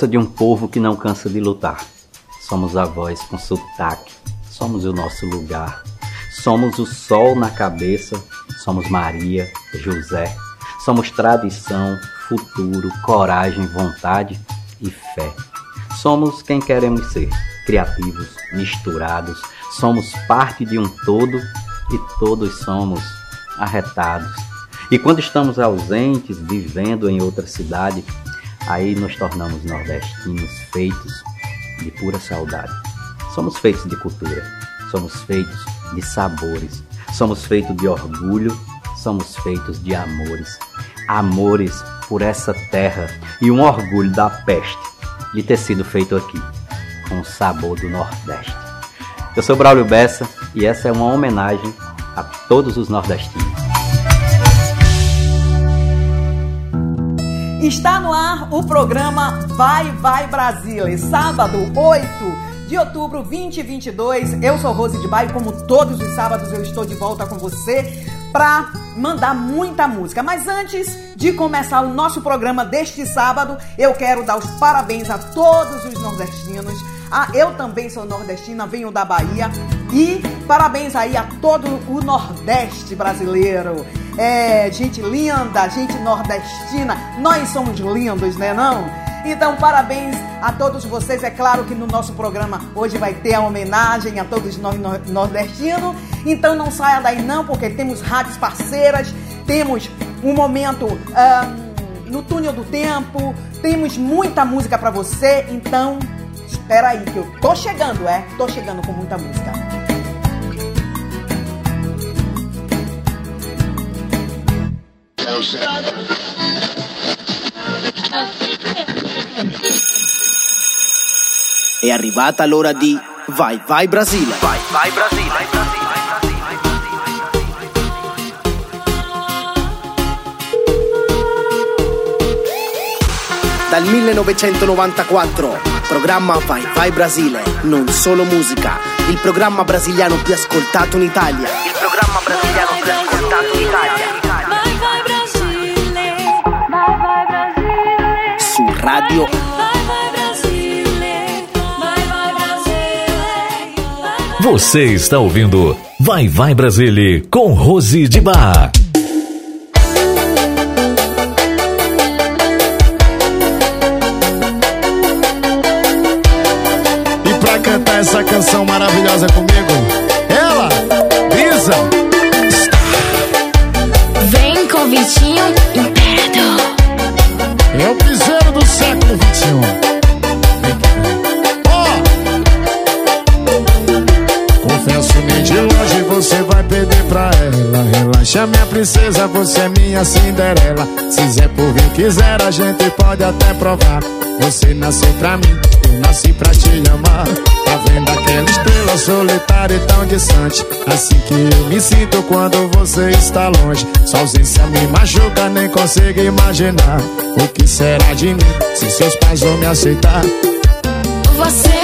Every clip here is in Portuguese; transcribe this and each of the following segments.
força de um povo que não cansa de lutar. Somos a voz com sotaque, somos o nosso lugar. Somos o sol na cabeça, somos Maria, José. Somos tradição, futuro, coragem, vontade e fé. Somos quem queremos ser, criativos, misturados. Somos parte de um todo e todos somos arretados. E quando estamos ausentes, vivendo em outra cidade, aí nos tornamos nordestinos feitos de pura saudade. Somos feitos de cultura, somos feitos de sabores, somos feitos de orgulho, somos feitos de amores. Amores por essa terra e um orgulho da peste de ter sido feito aqui, com o sabor do Nordeste. Eu sou Braulio Bessa e essa é uma homenagem a todos os nordestinos. Está no ar o programa Vai Vai Brasília, sábado 8 de outubro 2022. Eu sou Rose de Baio, como todos os sábados eu estou de volta com você para mandar muita música. Mas antes de começar o nosso programa deste sábado, eu quero dar os parabéns a todos os nordestinos. Ah, eu também sou nordestina, venho da Bahia. E parabéns aí a todo o Nordeste brasileiro. É, gente linda, gente nordestina. Nós somos lindos, né não? Então, parabéns a todos vocês. É claro que no nosso programa hoje vai ter a homenagem a todos nós nordestinos. Então, não saia daí não, porque temos rádios parceiras, temos um momento no túnel do tempo, temos muita música para você. Então, espera aí que eu tô chegando, é? Tô chegando com muita música. È arrivata l'ora di Vai Vai Brasile. Vai Vai Brasile. Dal 1994, programma Vai Vai Brasile, non solo musica, il programma brasiliano più ascoltato in Italia. Il programma brasiliano più ascoltato in Italia. Radio Você está ouvindo Vai Vai Brasília com Rose de Bar. E pra cantar essa canção maravilhosa comigo, ela, Brisa. Vem com princesa, você é minha Cinderela. Se Zé por vir quiser, a gente pode até provar. Você nasceu pra mim, eu nasci pra te amar. Tá vendo aquela estrela solitária e tão distante? Assim que eu me sinto quando você está longe. Sua ausência me machuca, nem consigo imaginar. O que será de mim se seus pais vão me aceitar? Você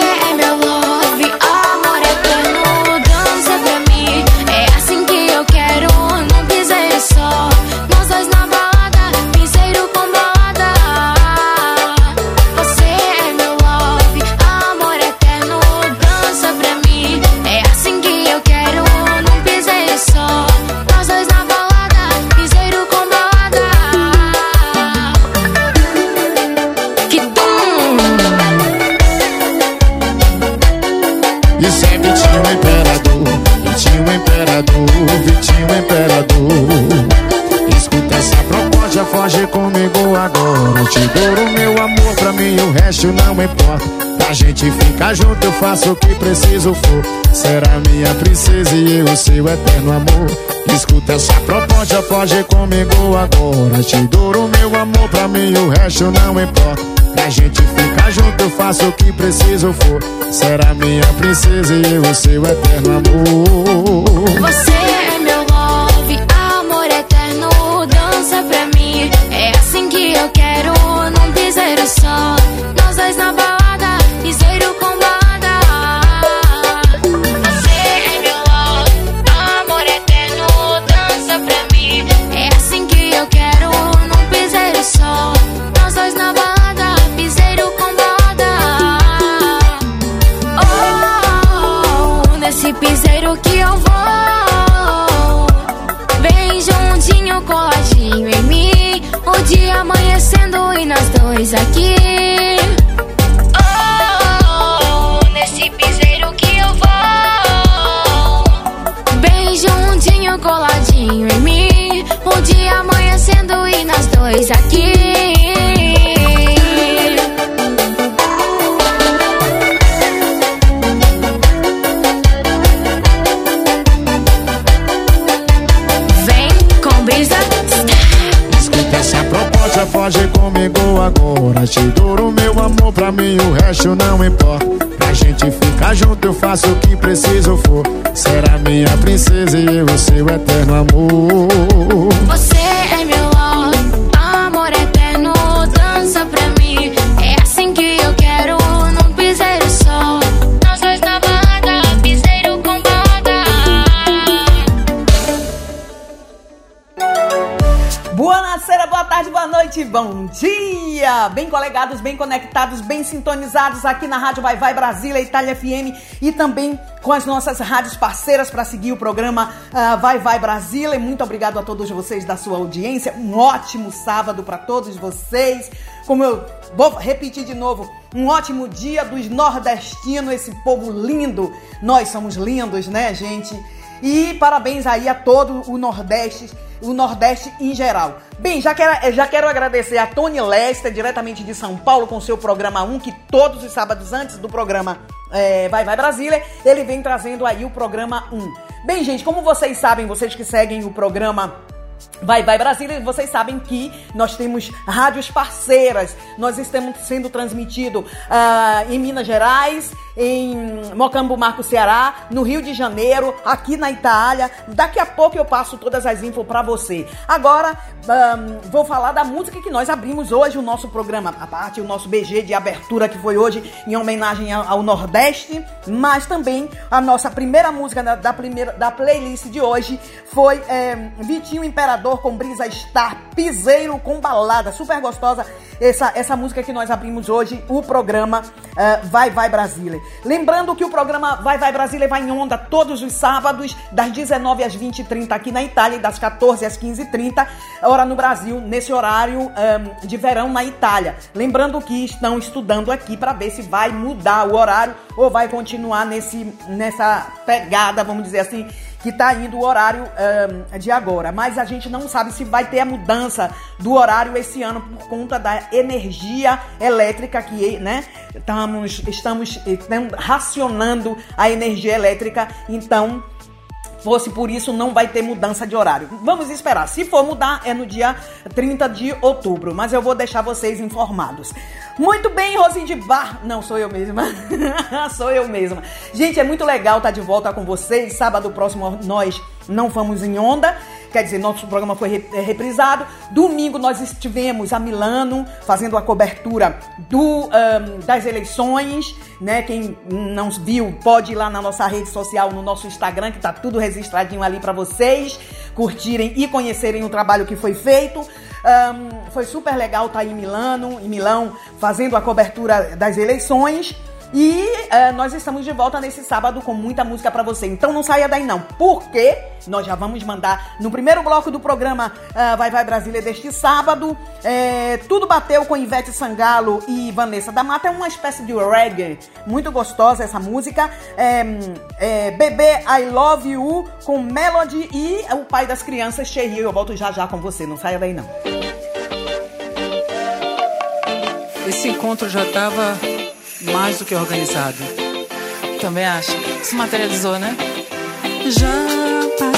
ficar junto, eu faço o que preciso for. Será minha princesa e eu, seu eterno amor. Escuta essa proposta, foge comigo agora. Te dou meu amor, pra mim o resto não importa. Pra gente ficar junto, eu faço o que preciso for. Será minha princesa e eu, seu eterno amor. Você depois aqui. Vem com brisa. Escuta essa proposta, foge comigo agora. Te duro meu amor, pra mim o resto não importa. Pra gente ficar junto, eu faço o que preciso for. Será minha princesa e eu seu eterno amor. Bem colegados, bem conectados, bem sintonizados aqui na Rádio Vai Vai Brasília, Itália FM e também com as nossas rádios parceiras para seguir o programa ah, Vai Vai Brasília. Muito obrigado a todos vocês da sua audiência. Um ótimo sábado para todos vocês. Como eu vou repetir de novo, um ótimo dia dos nordestinos, esse povo lindo. Nós somos lindos, né, gente? E parabéns aí a todo o Nordeste, o Nordeste em geral. Bem, já quero, já quero agradecer a Tony Lester, diretamente de São Paulo, com seu programa 1, que todos os sábados antes do programa é, Vai Vai Brasília, ele vem trazendo aí o programa 1. Bem, gente, como vocês sabem, vocês que seguem o programa Vai Vai Brasília, vocês sabem que nós temos rádios parceiras. Nós estamos sendo transmitido ah, em Minas Gerais, em Mocambo Marco Ceará, no Rio de Janeiro, aqui na Itália. Daqui a pouco eu passo todas as infos para você. Agora ahn, vou falar da música que nós abrimos hoje o nosso programa, a parte o nosso BG de abertura que foi hoje em homenagem ao Nordeste, mas também a nossa primeira música da, da primeira da playlist de hoje foi é, Vitinho Imperador com Brisa Star, Piseiro com balada, super gostosa essa, essa música que nós abrimos hoje, o programa eh, Vai Vai Brasília. Lembrando que o programa Vai Vai Brasília vai em onda todos os sábados, das 19 às 20h30 aqui na Itália e das 14 às 15h30, hora no Brasil, nesse horário eh, de verão na Itália. Lembrando que estão estudando aqui para ver se vai mudar o horário ou vai continuar nesse, nessa pegada, vamos dizer assim, que tá indo o horário ahn, de agora. Mas a gente não sabe se vai ter a mudança do horário esse ano por conta da energia elétrica que, né? Estamos, estamos eh, racionando a energia elétrica, então fosse por isso, não vai ter mudança de horário. Vamos esperar. Se for mudar, é no dia 30 de outubro. Mas eu vou deixar vocês informados. Muito bem, Rosinha de Bar. Não, sou eu mesma. sou eu mesma. Gente, é muito legal estar de volta com vocês. Sábado próximo nós não vamos em onda. Quer dizer, nosso programa foi é, reprisado. Domingo nós estivemos a Milano fazendo a cobertura do, ahn, das eleições. Né? Quem não viu, pode ir lá na nossa rede social, no nosso Instagram, que tá tudo registradinho ali para vocês curtirem e conhecerem o trabalho que foi feito. Ahn, foi super legal estar em Milano, em Milão, fazendo a cobertura das eleições. E eh, nós estamos de volta nesse sábado com muita música pra você. Então não saia daí não, porque nós já vamos mandar no primeiro bloco do programa ah, Vai Vai Brasília deste sábado. eh, tudo bateu com Ivete Sangalo e Vanessa da Mata. É uma espécie de reggae. Muito gostosa essa música. É, é, Bebê I Love You com Melody e o pai das crianças, Cheio. Eu volto já já com você. Não saia daí não. Esse encontro já estava mais do que organizado. Também acho. Se materializou, né? Já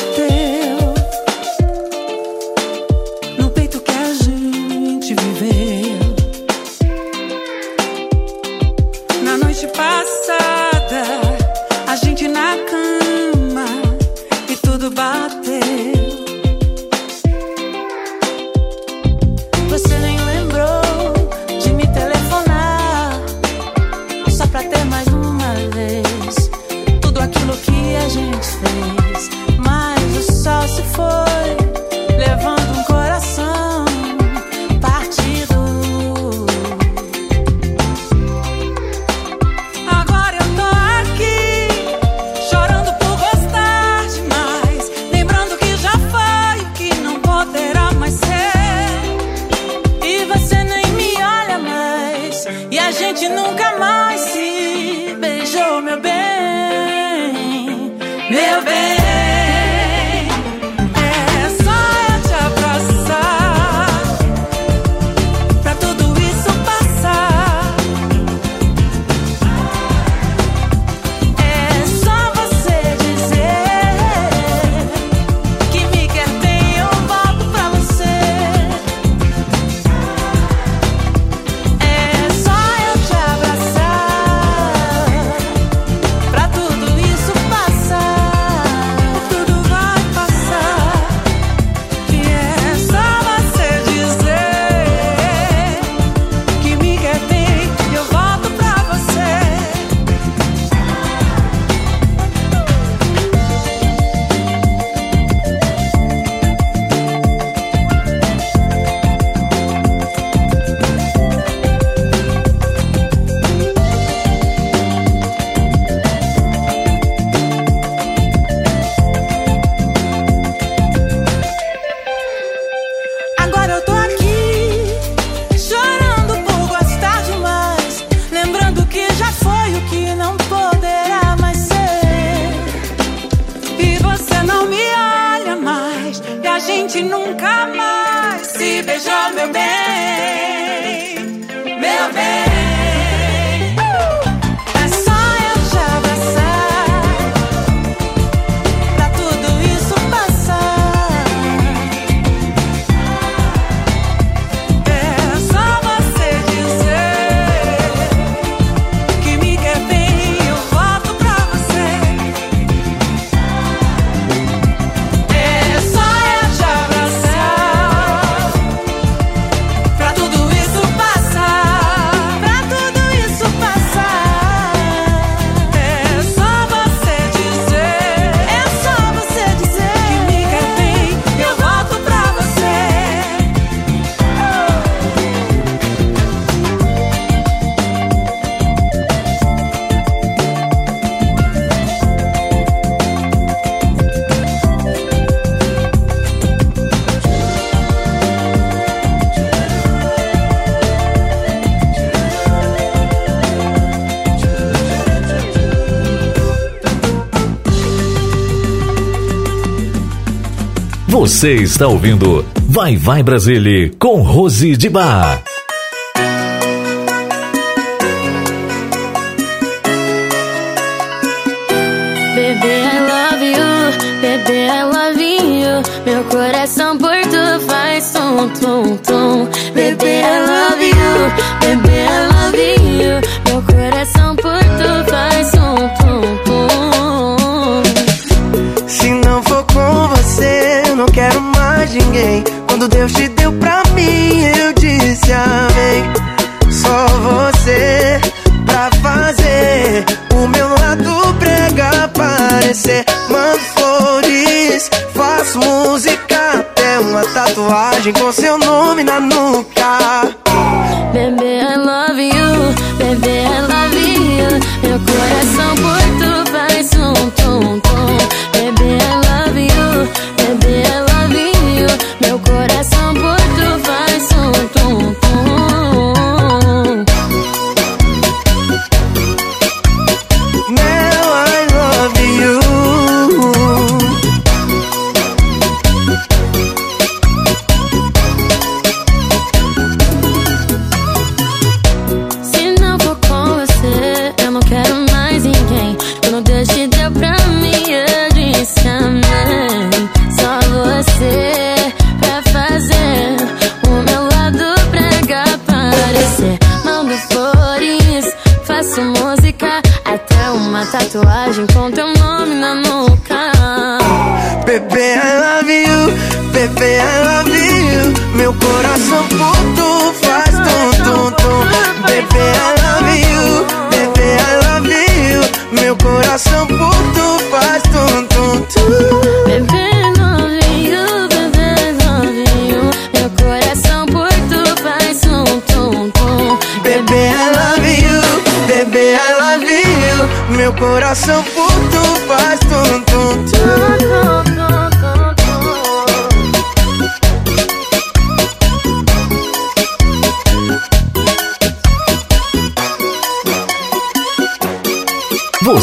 Você está ouvindo Vai Vai Brasília com Rose de Bar. Bebê, I love bebê, I. Meu coração por tu faz tum, tum, Deus te deu pra mim, eu disse amém. Só você pra fazer o meu lado prega aparecer. Mando flores, faço música, até uma tatuagem com seu nome na nuca.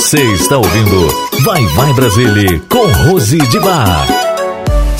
Você está ouvindo Vai Vai Brasília com Rose de Bar.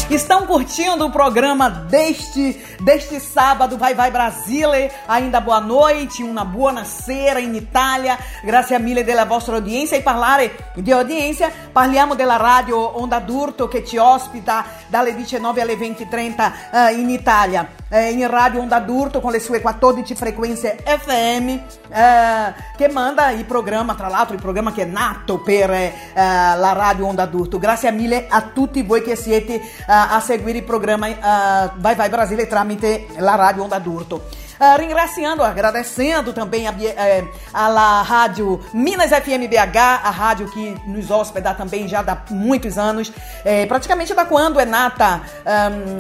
Estão curtindo o programa deste, deste sábado, Vai Vai Brasile, ainda boa noite, una buonasera in Italia, grazie mille della vostra audienza e parlare di audienza, parliamo della radio Onda d'Urto che ci ospita dalle 19 alle 20.30 eh, in Italia, eh, in radio Onda d'Urto con le sue 14 frequenze FM eh, che manda il programma, tra l'altro il programma che è nato per eh, la radio Onda d'Urto. Grazie mille a tutti voi che siete eh, a seguire il programma eh, Vai Vai Brasile tramite la radio Onda d'Urto. Ah, ringraziando, agradecendo também a, eh, a rádio Minas FM BH, a rádio que nos hospeda também já há muitos anos, eh, praticamente da quando é nata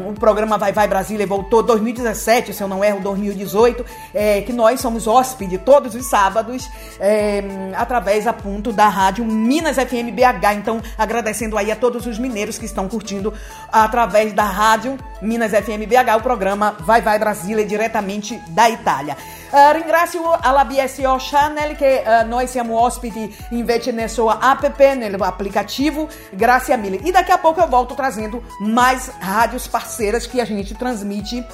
um, o programa Vai Vai Brasília voltou 2017, se eu não erro, 2018, eh, que nós somos hóspede todos os sábados através a ponto da rádio Minas FM BH. Então, agradecendo aí a todos os mineiros que estão curtindo através da rádio Minas FM BH o programa Vai Vai Brasília diretamente da Itália. Uh, ringrazio alla BSO Channel che uh, noi siamo ospiti invece nel suo app, no aplicativo. Grazie mille. E daqui a pouco eu volto trazendo mais rádios parceiras que a gente transmite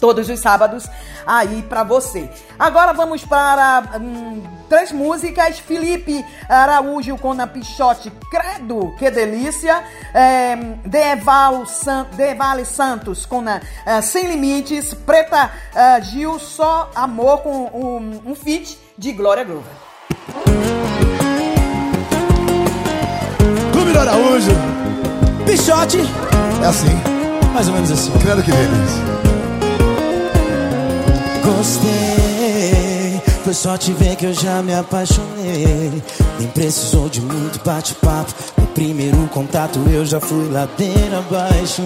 todos os sábados aí para você. Agora vamos para hum, três músicas. Felipe Araújo com a Pichote, Credo, que delícia. É, Deval San, Devale Santos com a uh, Sem Limites. Preta uh, Gil, Só Amor com um, um feat de Glória Groove. Clube do Araújo. Pichote. É assim. Mais ou menos assim. Credo que delícia. Gostei, foi só te ver que eu já me apaixonei. Nem precisou de muito bate-papo. No primeiro contato eu já fui ladeira abaixo.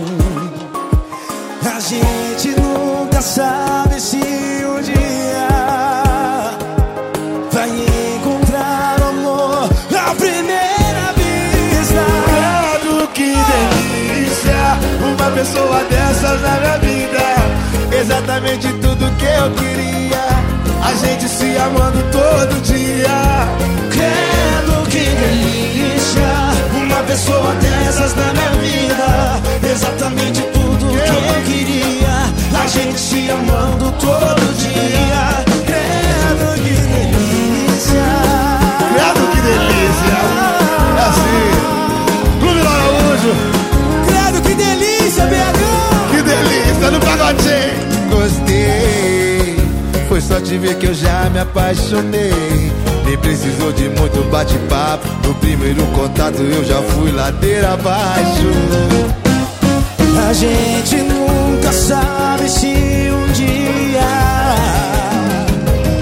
A gente nunca sabe se um dia vai encontrar amor à primeira vista. Credo que delícia, uma pessoa dessas na minha vida. Exatamente tudo que eu queria. A gente se amando todo dia. Credo que delícia, uma pessoa dessas na minha vida. Exatamente tudo que eu queria. A gente se amando todo dia. Credo que delícia. Credo que delícia. É assim. Clube Araújo. Credo que delícia, BH. Que delícia no pagodinho. Gostei. Foi só te ver que eu já me apaixonei. Nem precisou de muito bate-papo. No primeiro contato eu já fui ladeira abaixo. A gente nunca sabe se um dia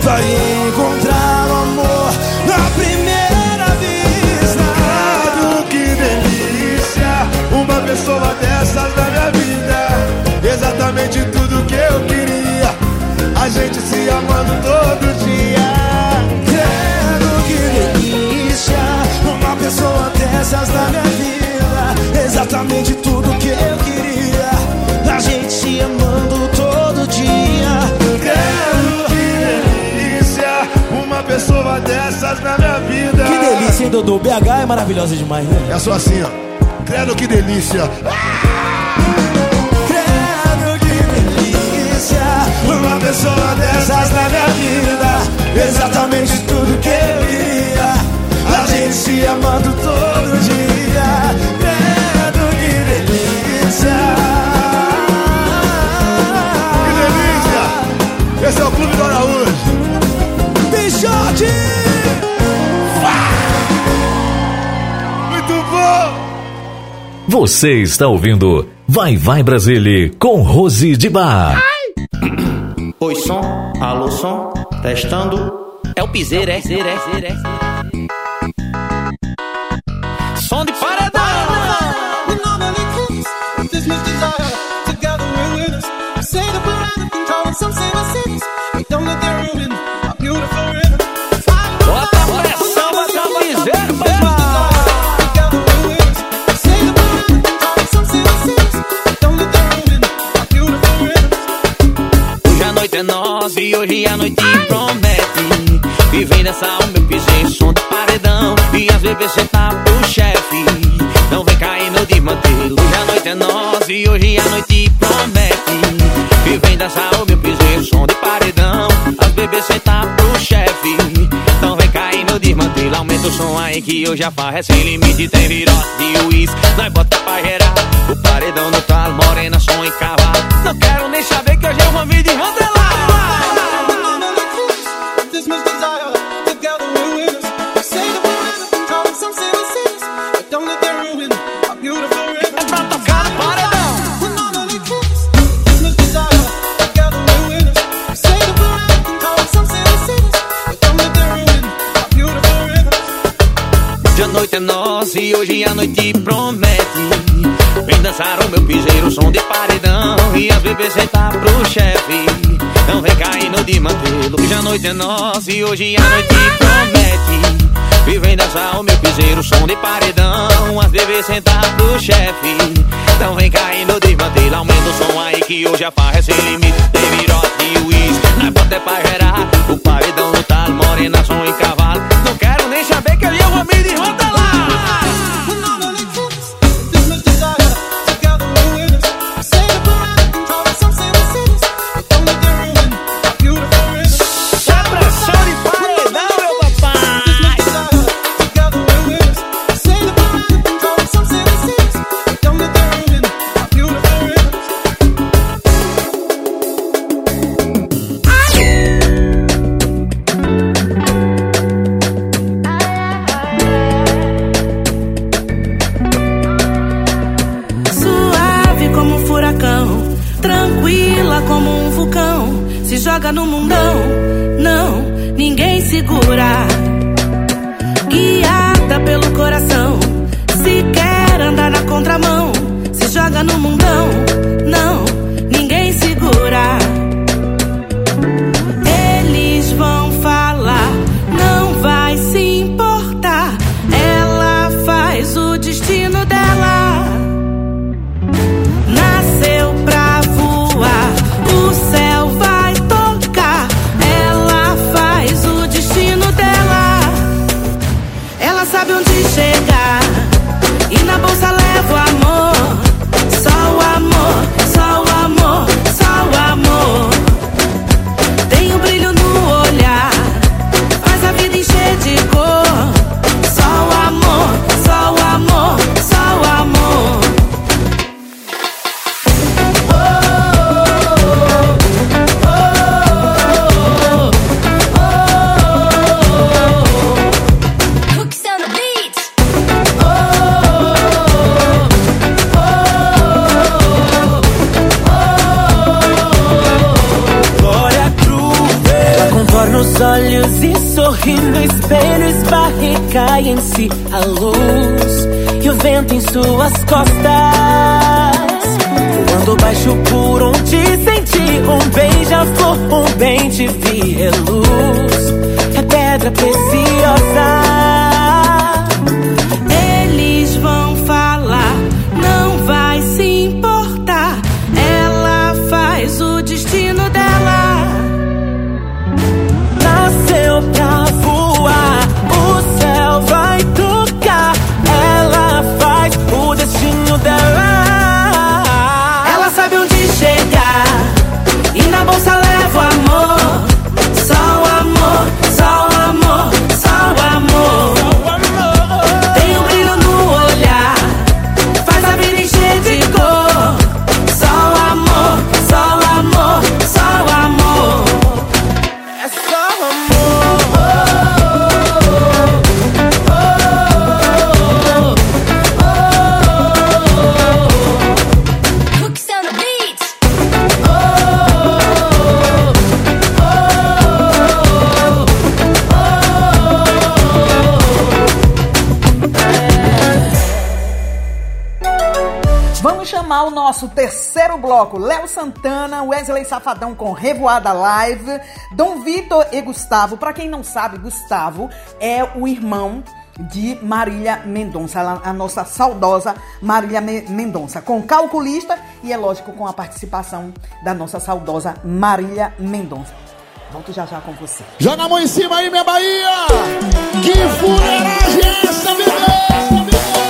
vai encontrar o amor na primeira vista. Credo que delícia, uma pessoa dessas na minha dessas na minha vida. Exatamente tudo que eu queria. A gente se amando todo dia. Credo que delícia, uma pessoa dessas na minha vida. Que delícia, hein, Dodô? BH é maravilhosa demais, né? É só assim, ó. Credo que delícia. Credo que delícia, uma pessoa dessas na minha vida. Exatamente tudo que eu queria. Se amando todo dia. Credo que delícia. Que delícia. Esse é o Clube do Araújo. Bichote! Muito bom. Você está ouvindo Vai Vai Brasília com Rose de Bar. Oi, som, alô, som, testando. É o piseiro, é, é, piseiro, é. Hoje a farra é sem limite. Tem virote de uísque, nós bota pra gerar. O paredão no talo, morena, som e cavalo. Não quero nem saber que hoje eu vou me desmantelar. É cedo Hoje a noite é nossa e hoje a noite promete. Vivendo é dançar o meu piseiro, som de paredão As DV sentar pro chefe. Então vem caindo de aumenta o som aí Que hoje a farra é sem limite, tem virote e uísque Na bota é pra gerar, o paredão no talo Morena, som e cavalo. nosso terceiro bloco, Léo Santana, Wesley Safadão com Revoada Live, Dom Vitor e Gustavo. Para quem não sabe, Gustavo é o irmão de Marília Mendonça, a nossa saudosa Marília Mendonça, com calculista e é lógico com a participação da nossa saudosa Marília Mendonça. Volto já já com você. Joga a mão em cima aí, minha Bahia! Que fuleiragem é essa, bebê?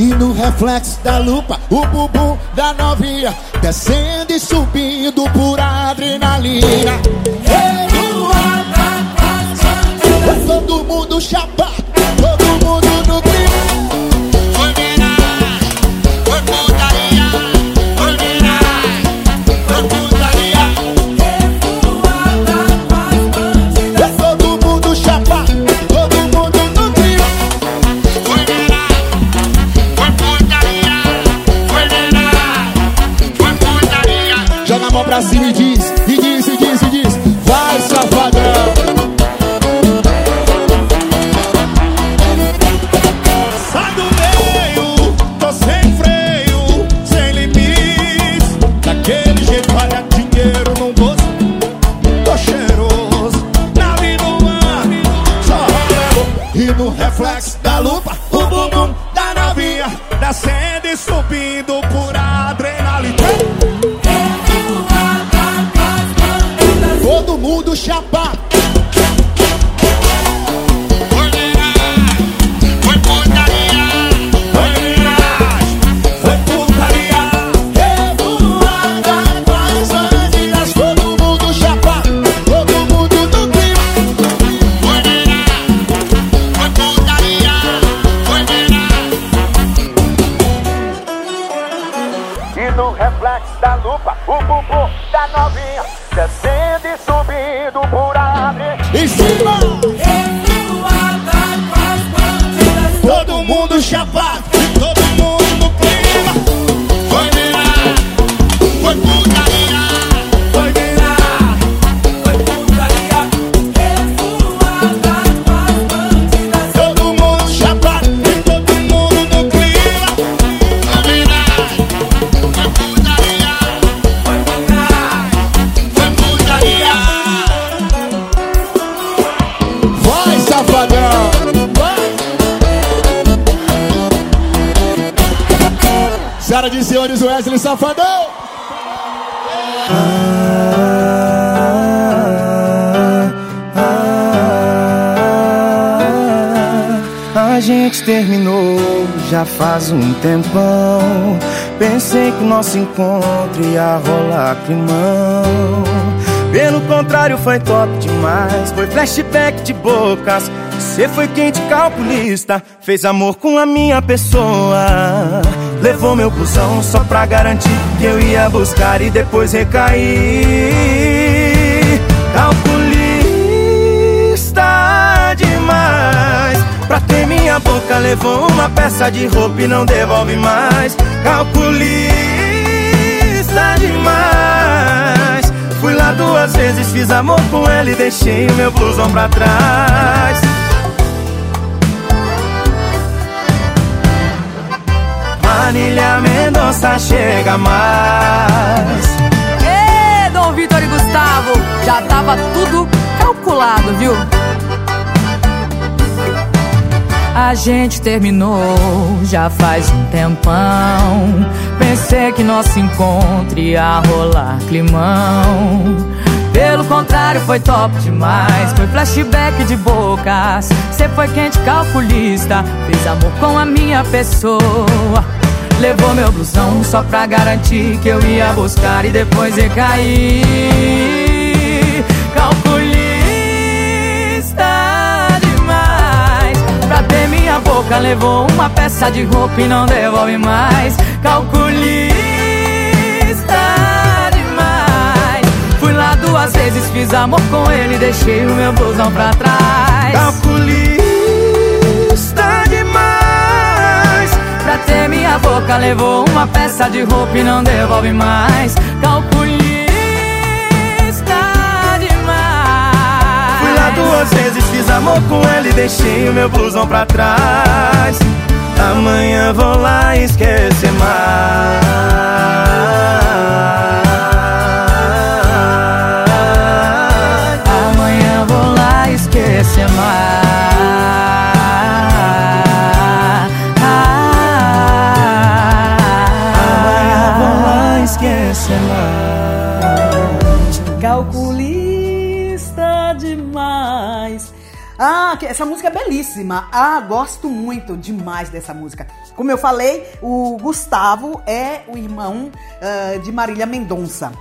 E no reflexo da lupa, o bumbum da novinha Descendo e subindo por adrenalina. Todo mundo chapado Brasil No reflexo da lupa, o bumbum da novinha Descendo e subindo por abre Em cima! Safadão! A gente terminou já faz um tempão. Pensei que o nosso encontro ia rolar climão. Pelo contrário, foi top demais. Foi flashback de bocas. Você foi quente calculista. Fez amor com a minha pessoa. Levou meu busão só pra garantir que eu ia buscar e depois recair. Calculista demais. Pra ter minha boca, levou uma peça de roupa e não devolve mais. Calculista demais. Fui lá duas vezes, fiz amor com ela e deixei o meu blusão pra trás. Manilha Mendonça chega mais. Ê, Dom Vitor e Gustavo, já tava tudo calculado, viu? A gente terminou já faz um tempão. Pensei que nosso encontro ia rolar climão. Pelo contrário, foi top demais. Foi flashback de bocas. Cê foi quente calculista. Fez amor com a minha pessoa. Levou meu blusão só pra garantir que eu ia buscar e depois recair. Calculista demais. Pra ter minha boca, levou uma peça de roupa e não devolve mais. Calculista demais. Fui lá duas vezes, fiz amor com ele, deixei o meu blusão pra trás. Levou uma peça de roupa e não devolve mais. Calculista demais. Fui lá duas vezes, fiz amor com ela e deixei o meu blusão pra trás. Amanhã vou lá esquecer mais. Essa música é belíssima. Ah, gosto muito demais dessa música. Como eu falei, o Gustavo é o irmão ah, de Marília Mendonça.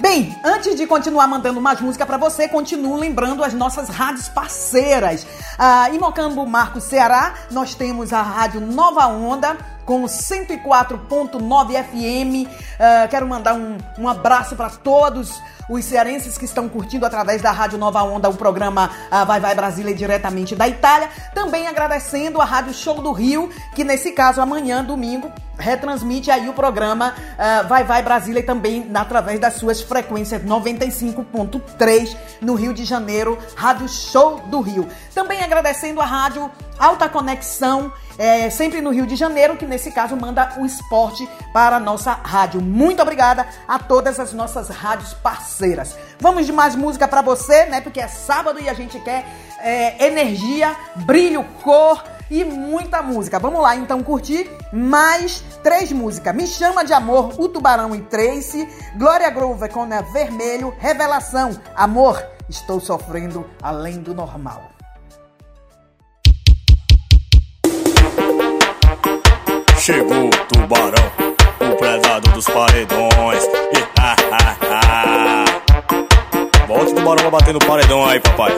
Bem, antes de continuar mandando mais música pra você, continuo lembrando as nossas rádios parceiras. Ah, em Mocambo, Marcos, Ceará, nós temos a Rádio Nova Onda com 104.9 FM. Ah, quero mandar um, um abraço para todos os cearenses que estão curtindo através da Rádio Nova Onda o programa ah, Vai Vai Brasília diretamente da Itália. Também agradecendo a Rádio Show do Rio, que nesse caso amanhã, domingo, retransmite aí o programa ah, Vai Vai Brasília também através das suas frequências 95.3 no Rio de Janeiro, Rádio Show do Rio. Também agradecendo a Rádio Alta Conexão, é, sempre no Rio de Janeiro, que nesse caso manda o esporte para a nossa rádio. Muito obrigada a todas as nossas rádios parceiras. Vamos de mais música para você, né? Porque é sábado e a gente quer é, energia, brilho, cor e muita música. Vamos lá então curtir mais três músicas. Me Chama de Amor, O Tubarão e Tracy, Glória Groove com a Vermelho, Revelação, Amor, Estou Sofrendo Além do Normal. Chegou o tubarão, o predador dos paredões. E. Bota o tubarão pra bater no paredão aí, papai.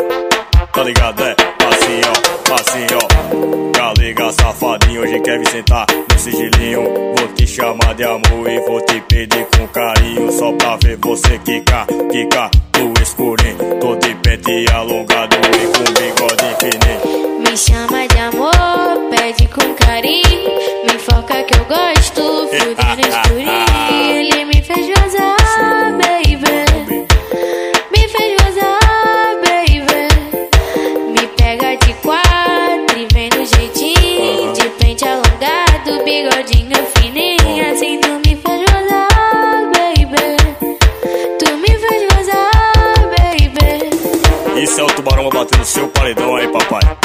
Tá ligado, é? Assim, ó, assim, ó. Galega safadinho, hoje quer me sentar no sigilinho. Vou te chamar de amor e vou te pedir com carinho. Só pra ver você quicar, quicar no escurinho. Tô de pente alongado e com bigode fininho. Me chama de amor, pede com carinho. Me foca que eu gosto, fudendo escurinho. Ele me fez bater no seu paredão aí, papai.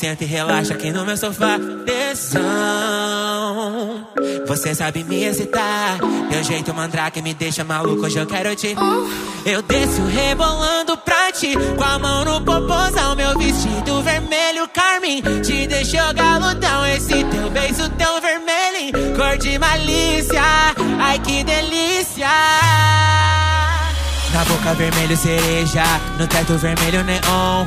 Senta e relaxa aqui no meu sofá. Tesão, você sabe me excitar. Teu jeito mandrake me deixa maluco, hoje eu quero te. Eu desço rebolando pra ti, com a mão no popozão. Meu vestido vermelho, carmim, te deixou galudão. Esse teu beijo tão vermelho, cor de malícia. Ai que delícia. Na boca vermelho cereja, no teto vermelho neon.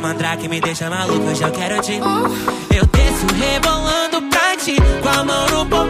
mandrake me deixa maluco, hoje eu quero te. Eu desço rebolando pra ti. Com a mão no popozão,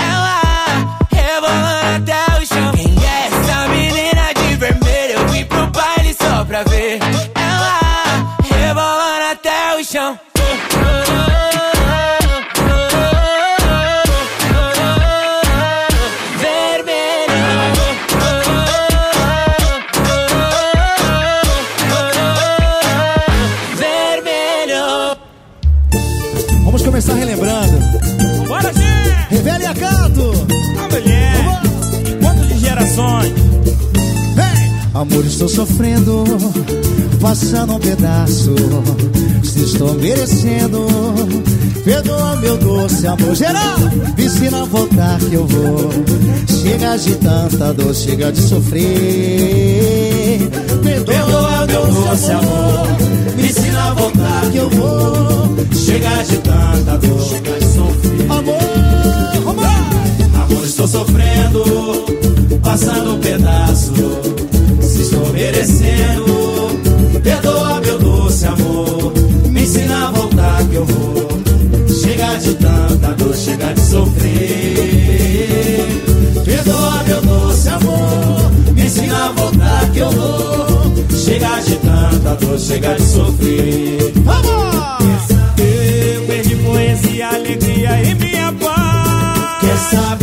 passando um pedaço. Se estou merecendo, perdoa meu doce amor. Geral, me ensina a voltar que eu vou. Chega de tanta dor, chega de sofrer. Perdoa meu doce amor, me ensina a voltar que eu vou. Chega de tanta dor, chega de sofrer. Amor, amor, amor, estou sofrendo, passando um pedaço. Se estou merecendo, chega de sofrer. Perdoa meu doce amor. Me ensina a voltar que eu vou. Chega de tanta dor, chega de sofrer. Vamos! Eu perdi poesia, alegria e minha paz. Quer saber?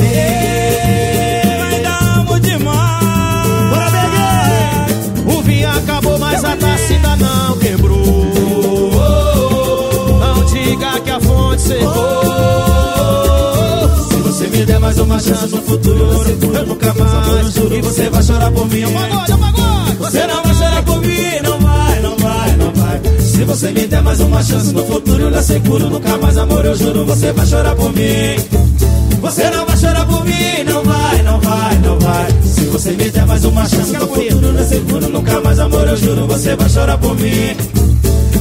Mais uma chance no futuro, eu nunca mais juro. E você vai chorar por mim. Você não vai chorar por mim, não vai, não vai, não vai. Se você me der mais uma chance no futuro, eu lhe asseguro. Nunca mais amor, eu juro. Você vai chorar por mim. Você não vai chorar por mim, não vai, não vai, não vai. Se você me der mais uma chance no futuro, eu lhe asseguro. Nunca mais amor, eu juro. Você vai chorar por mim.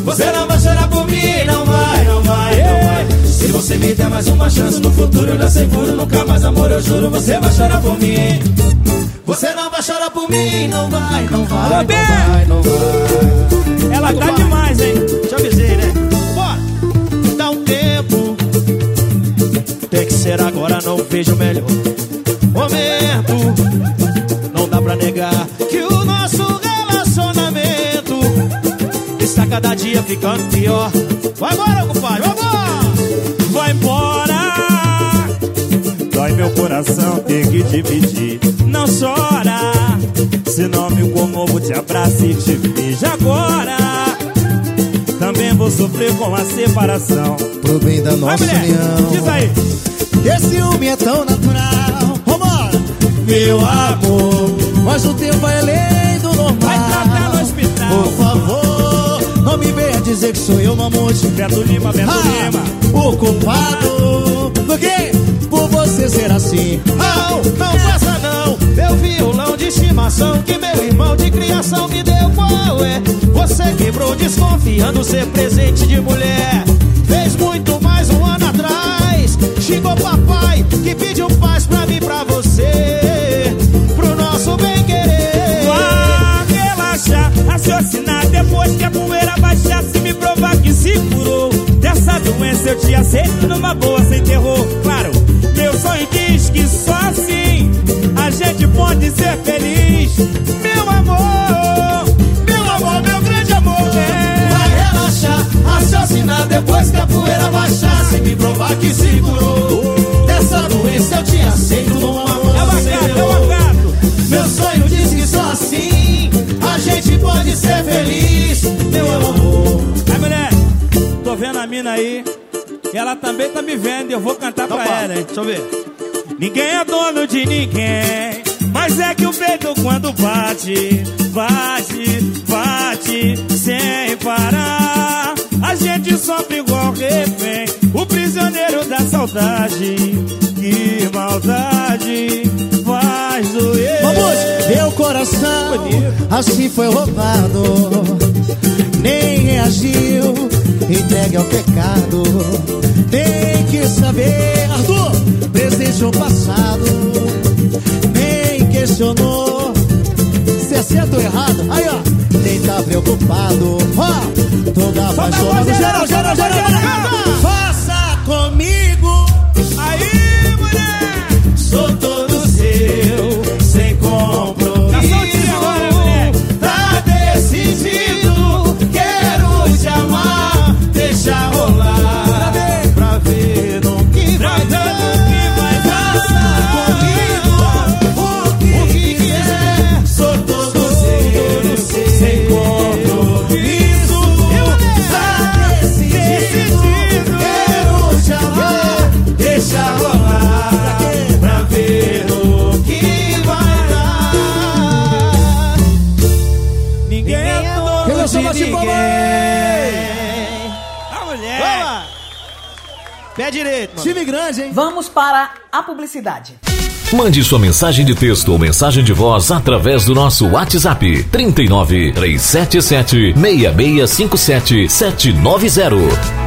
Você não vai chorar por mim, não vai, não vai. Se você me der mais uma chance no futuro, eu lhe asseguro. Nunca mais amor, eu juro. Você vai chorar por mim. Você não vai chorar por mim, não vai, não vai, não vai, não vai. Ela tá demais, hein? Já avisei, né? Bora! Dá um tempo. Tem que ser agora, não vejo melhor momento. Não dá pra negar que o nosso relacionamento está cada dia ficando pior. Vai embora, compadre, vai embora! Vai. Dói meu coração ter que dividir. Não chora. Senão me comovo, te abraço e te beijo agora. Também vou sofrer com a separação. Pro bem da nossa mulher, união. diz aí. Esse ciúme é tão natural. Vambora! Meu amor, mas o teu vai além do normal. Vai tratar no hospital. Não me venha dizer que sou eu, mamute. Beto Lima, Beto Ah, Lima. O culpado. Por quê? Por você ser assim. Não, não faça não. Meu violão de estimação que meu irmão de criação me deu qual é? Você quebrou desconfiando ser presente de mulher. Fez muito mais um ano atrás. Xingou papai que pediu paz pra mim pra você. Pro nosso bem querer. Vá relaxar, raciocinar depois que a poeira curou dessa doença, eu te aceito numa boa, sem terror. Claro, meu sonho diz que só assim a gente pode ser feliz. Meu amor, meu amor, meu grande amor. É. Vai relaxar, raciocinar depois que a poeira baixar. Se me provar que se curou dessa doença, eu te aceito numa É boa, o sem é terror. acato. Meu sonho diz que só assim a gente pode ser feliz, meu amor. Vendo a mina aí. E ela também tá me vendo e eu vou cantar pra ela, hein? Deixa eu ver. Ninguém é dono de ninguém. Mas é que o peito quando bate, bate, bate sem parar. A gente sofre igual refém. O prisioneiro da saudade. Que maldade faz doer. Vamos, meu coração assim foi roubado. Nem reagiu, entregue ao pecado. Tem que saber, Arthur, presente ou passado. Nem questionou se é certo ou errado. Aí, ó, nem tá preocupado. Ó, toda a paixão. voz, Geral, geral, geral, geral, geral. Direito, mano. Time grande, hein? Vamos para a publicidade. Mande sua mensagem de texto ou mensagem de voz através do nosso WhatsApp 39 377 6657 790.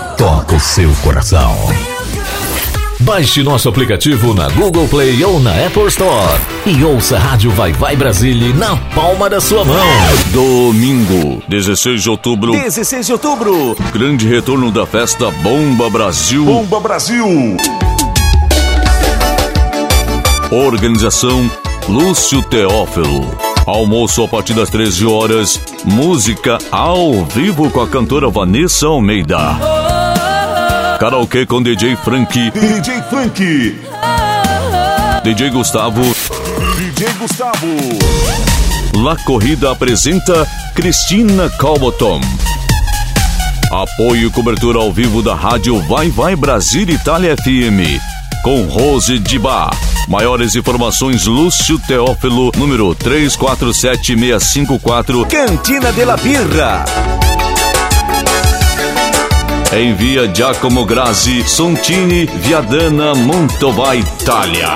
toca o seu coração. Baixe nosso aplicativo na Google Play ou na Apple Store e ouça a Rádio Vai Vai Brasília na palma da sua mão. Domingo, 16 de outubro. 16 de outubro. Grande retorno da festa Bomba Brasil. Bomba Brasil. Organização Lúcio Teófilo. Almoço a partir das 13 horas. Música ao vivo com a cantora Vanessa Almeida. Karaokê com DJ Frank. DJ Frank. DJ Gustavo. DJ Gustavo. La Corrida apresenta Cristina Calboton. Apoio e cobertura ao vivo da rádio Vai Vai Brasil Itália FM. Com Rose Dibá. Maiores informações Lúcio Teófilo, número 347654. Cantina de la Birra. Envia Giacomo Grazi, Sontini, Viadana, Montova, Itália.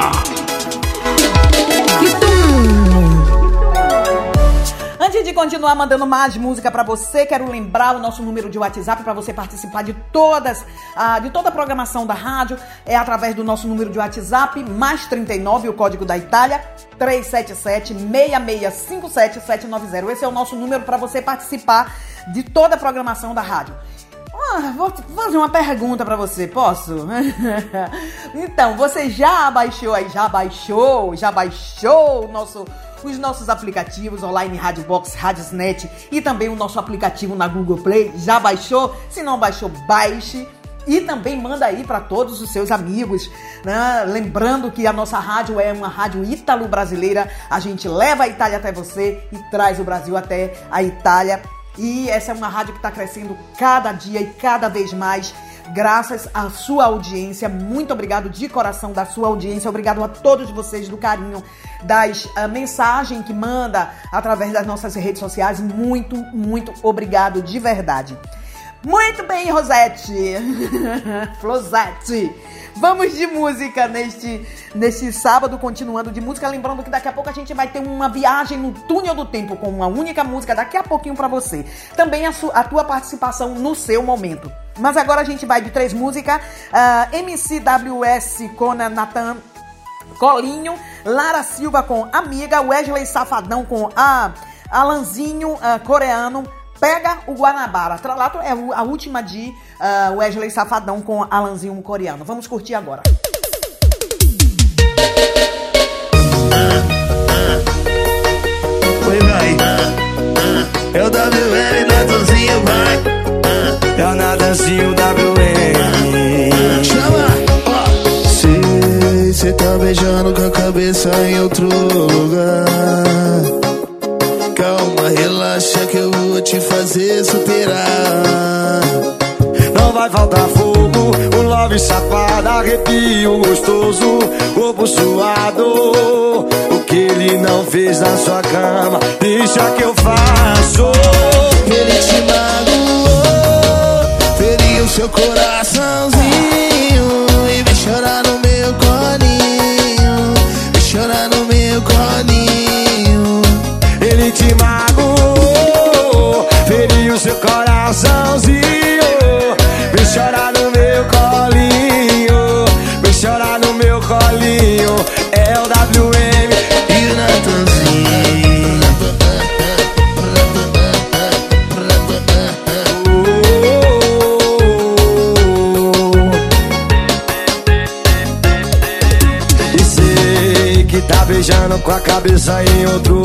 Antes de continuar mandando mais música pra você, quero lembrar o nosso número de WhatsApp para você participar de todas, ah, de toda a programação da rádio. É através do nosso número de WhatsApp, mais 39, o código da Itália, 377-6657-790. Esse é o nosso número para você participar de toda a programação da rádio. Ah, vou fazer uma pergunta pra você, posso? então, você já baixou aí, já baixou, já baixou o nosso, os nossos aplicativos online Rádio Box, Radiosnet e também o nosso aplicativo na Google Play? Já baixou? Se não baixou, baixe. E também manda aí para todos os seus amigos, né? Lembrando que a nossa rádio é uma rádio ítalo-brasileira. A gente leva a Itália até você e traz o Brasil até a Itália. E essa é uma rádio que está crescendo cada dia e cada vez mais. Graças à sua audiência. Muito obrigado de coração da sua audiência. Obrigado a todos vocês do carinho, das uh, mensagens que manda através das nossas redes sociais. Muito, muito obrigado de verdade. Muito bem, Rosete. Flosete. Vamos de música neste, neste sábado, continuando de música. Lembrando que daqui a pouco a gente vai ter uma viagem no túnel do tempo com uma única música daqui a pouquinho para você. Também a, su, a tua participação no seu momento. Mas agora a gente vai de três músicas. Uh, MCWS com Nathan Colinho, Lara Silva com Amiga, Wesley Safadão com a Alanzinho uh, Coreano. Pega o Guanabara. Tralato é a última de uh, Wesley Safadão com Alanzinho coreano. Vamos curtir agora. Oi, vai. É o WM Natanzinho, vai. É o Natanzinho WM. Chama! Sei, cê tá beijando com a cabeça em outro lugar. Calma, relaxa que eu vou te fazer superar. Não vai faltar fogo, um love safado, arrepio gostoso, corpo suado. O que ele não fez na sua cama, deixa que eu faço. Ele te magoou, feriu seu coraçãozinho coraçãozinho. Vem chorar no meu colinho, vem chorar no meu colinho. É o WM e o Natanzinho. E sei que tá beijando com a cabeça em outro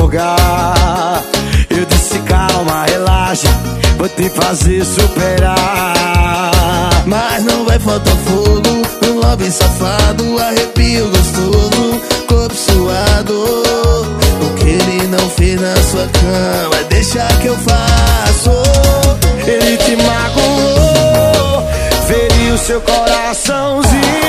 lugar. Vou te fazer superar. Mas não vai faltar fogo Um lobby safado Arrepio gostoso Corpo suado. O que ele não fez na sua cama Deixa que eu faço. Ele te magoou Feriu seu coraçãozinho.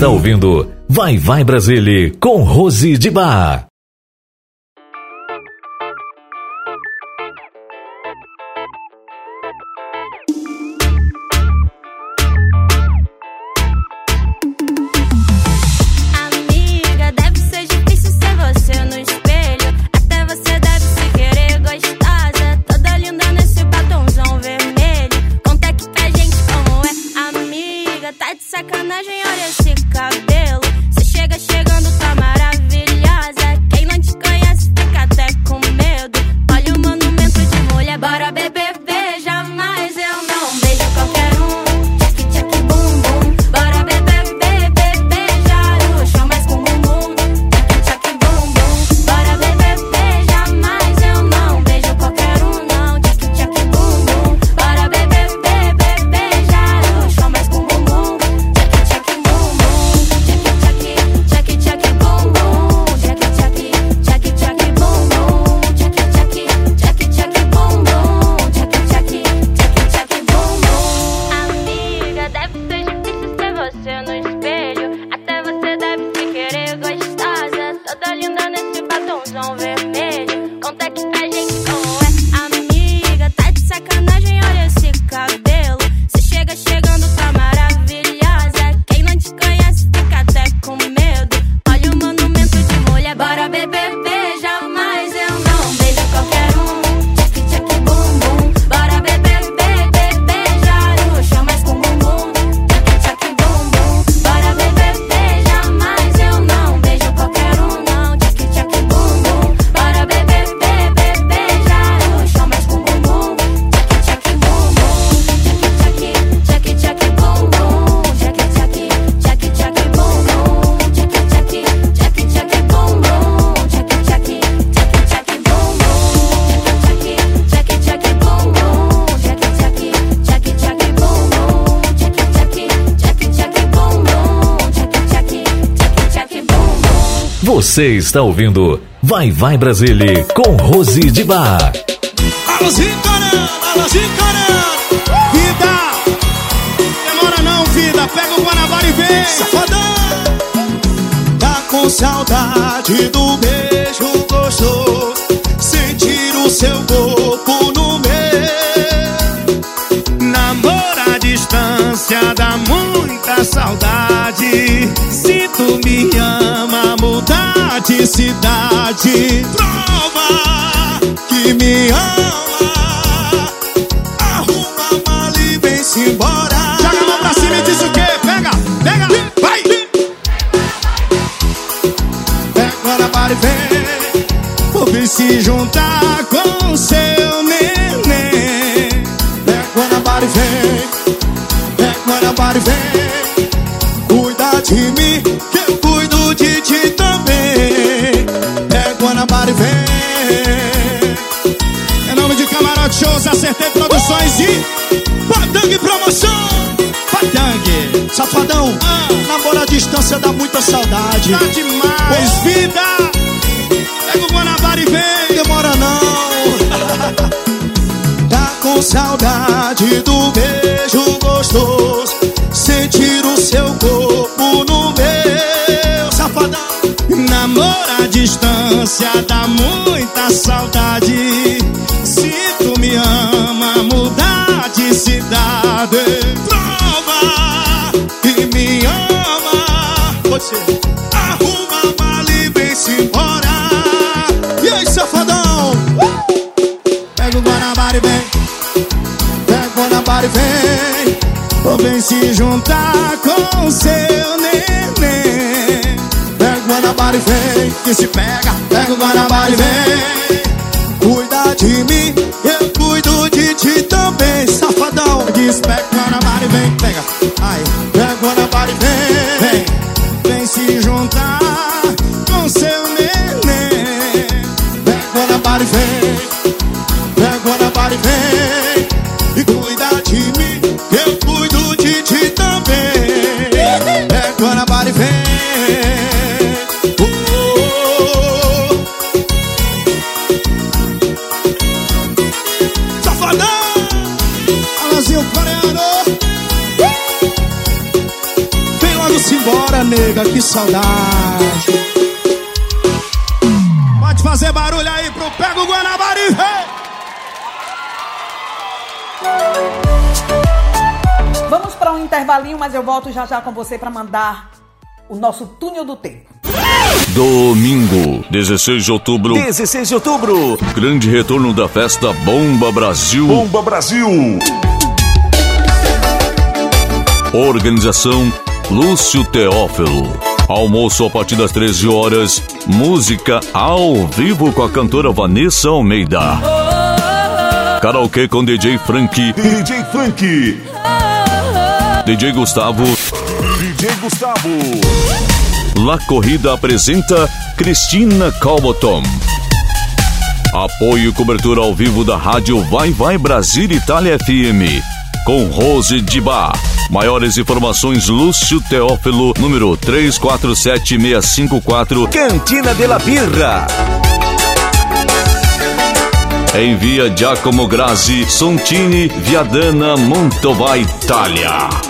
está ouvindo Vai Vai Brasília com Rose de Bar. Você está ouvindo Vai Vai Brasile com Rose de Bar. Alô, Zicarana! Alô, Zicarana! Vida! Demora não, vida! Pega o Guanabara e vem! Safadão! Tá com saudade do beijo Cidade Prova que me ama. hoje. Tá demais. Pois vida, é pega o Guanabara e vem. Demora não. tá com saudade do beijo gostoso. Sentir o seu corpo no meu, safadão. Namora à distância, dá muita saudade. E vem. Ou vem se juntar com o seu neném. Pega o Guanabara e vem Que se pega, pega o Guanabara e vem saudade Pode fazer barulho aí pro Pega o Guanabara e vem Vamos para um intervalinho, mas eu volto já já com você para mandar o nosso túnel do tempo. Domingo, 16 de outubro. 16 de outubro. Grande retorno da festa Bomba Brasil. Bomba Brasil. Organização Lúcio Teófilo. Almoço a partir das 13 horas. Música ao vivo com a cantora Vanessa Almeida. Karaokê com DJ Frank. DJ Frank. DJ Gustavo. DJ Gustavo. La Corrida apresenta Cristina Calboton. Apoio e cobertura ao vivo da rádio Vai Vai Brasil Itália FM. Com Rose Dibá. Maiores informações Lúcio Teófilo, número 347654. Cantina de la Birra. Envia Giacomo Grazi, Sontini, Viadana, Montova, Itália.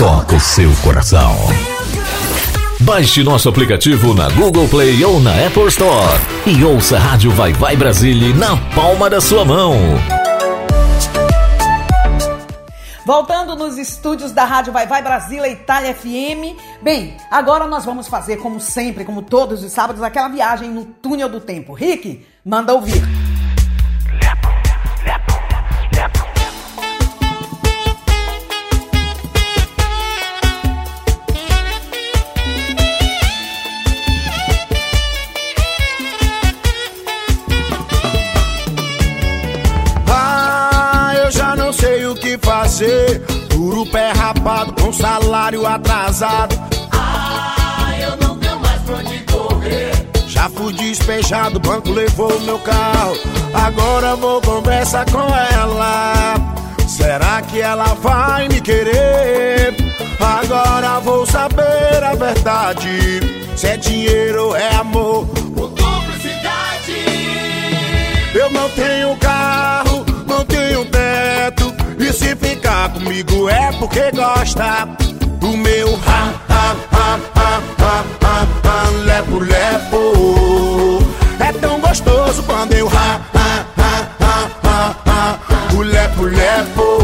toca o seu coração. Baixe nosso aplicativo na Google Play ou na Apple Store e ouça a Rádio Vai Vai Brasília na palma da sua mão. Voltando nos estúdios da Rádio Vai Vai Brasília Itália FM. Bem, agora nós vamos fazer, como sempre, como todos os sábados, aquela viagem no túnel do tempo. Rick, manda ouvir. Fazer. Duro pé rapado com salário atrasado. Ah, eu não tenho mais pra onde correr. Já fui despejado, o banco levou meu carro. Agora vou conversar com ela. Será que ela vai me querer? Agora vou saber a verdade. Se é dinheiro ou é amor. Por duplicidade. Eu não tenho carro, não tenho teto. E se ficar comigo é porque gosta do meu ha, ha, ha, ha, ha, ha, ha, lepo, lepo. É tão gostoso quando eu ha, ha, ha, ha, ha, ha, o lepo, lepo.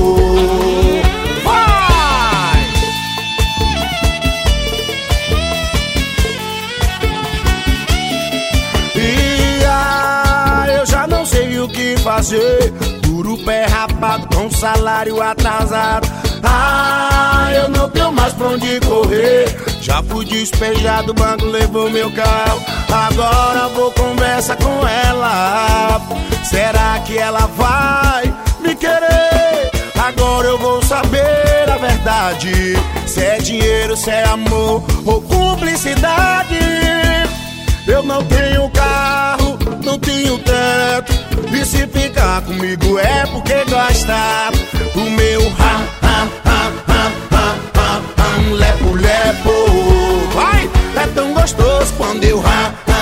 E ah, fazer. Duro pé rapado salário atrasado. Ah, eu não tenho mais pra onde correr. Já fui despejado, o banco levou meu carro. Agora vou conversar com ela. Será que ela vai me querer? Agora eu vou saber a verdade. Se é dinheiro, se é amor ou cumplicidade. Eu não tenho carro, não tenho teto. E se ficar comigo é porque gosta do meu ram, ram, ram, ram, ram, ram, ram, lepo, lepo. Vai, é tão gostoso quando eu ram, ram,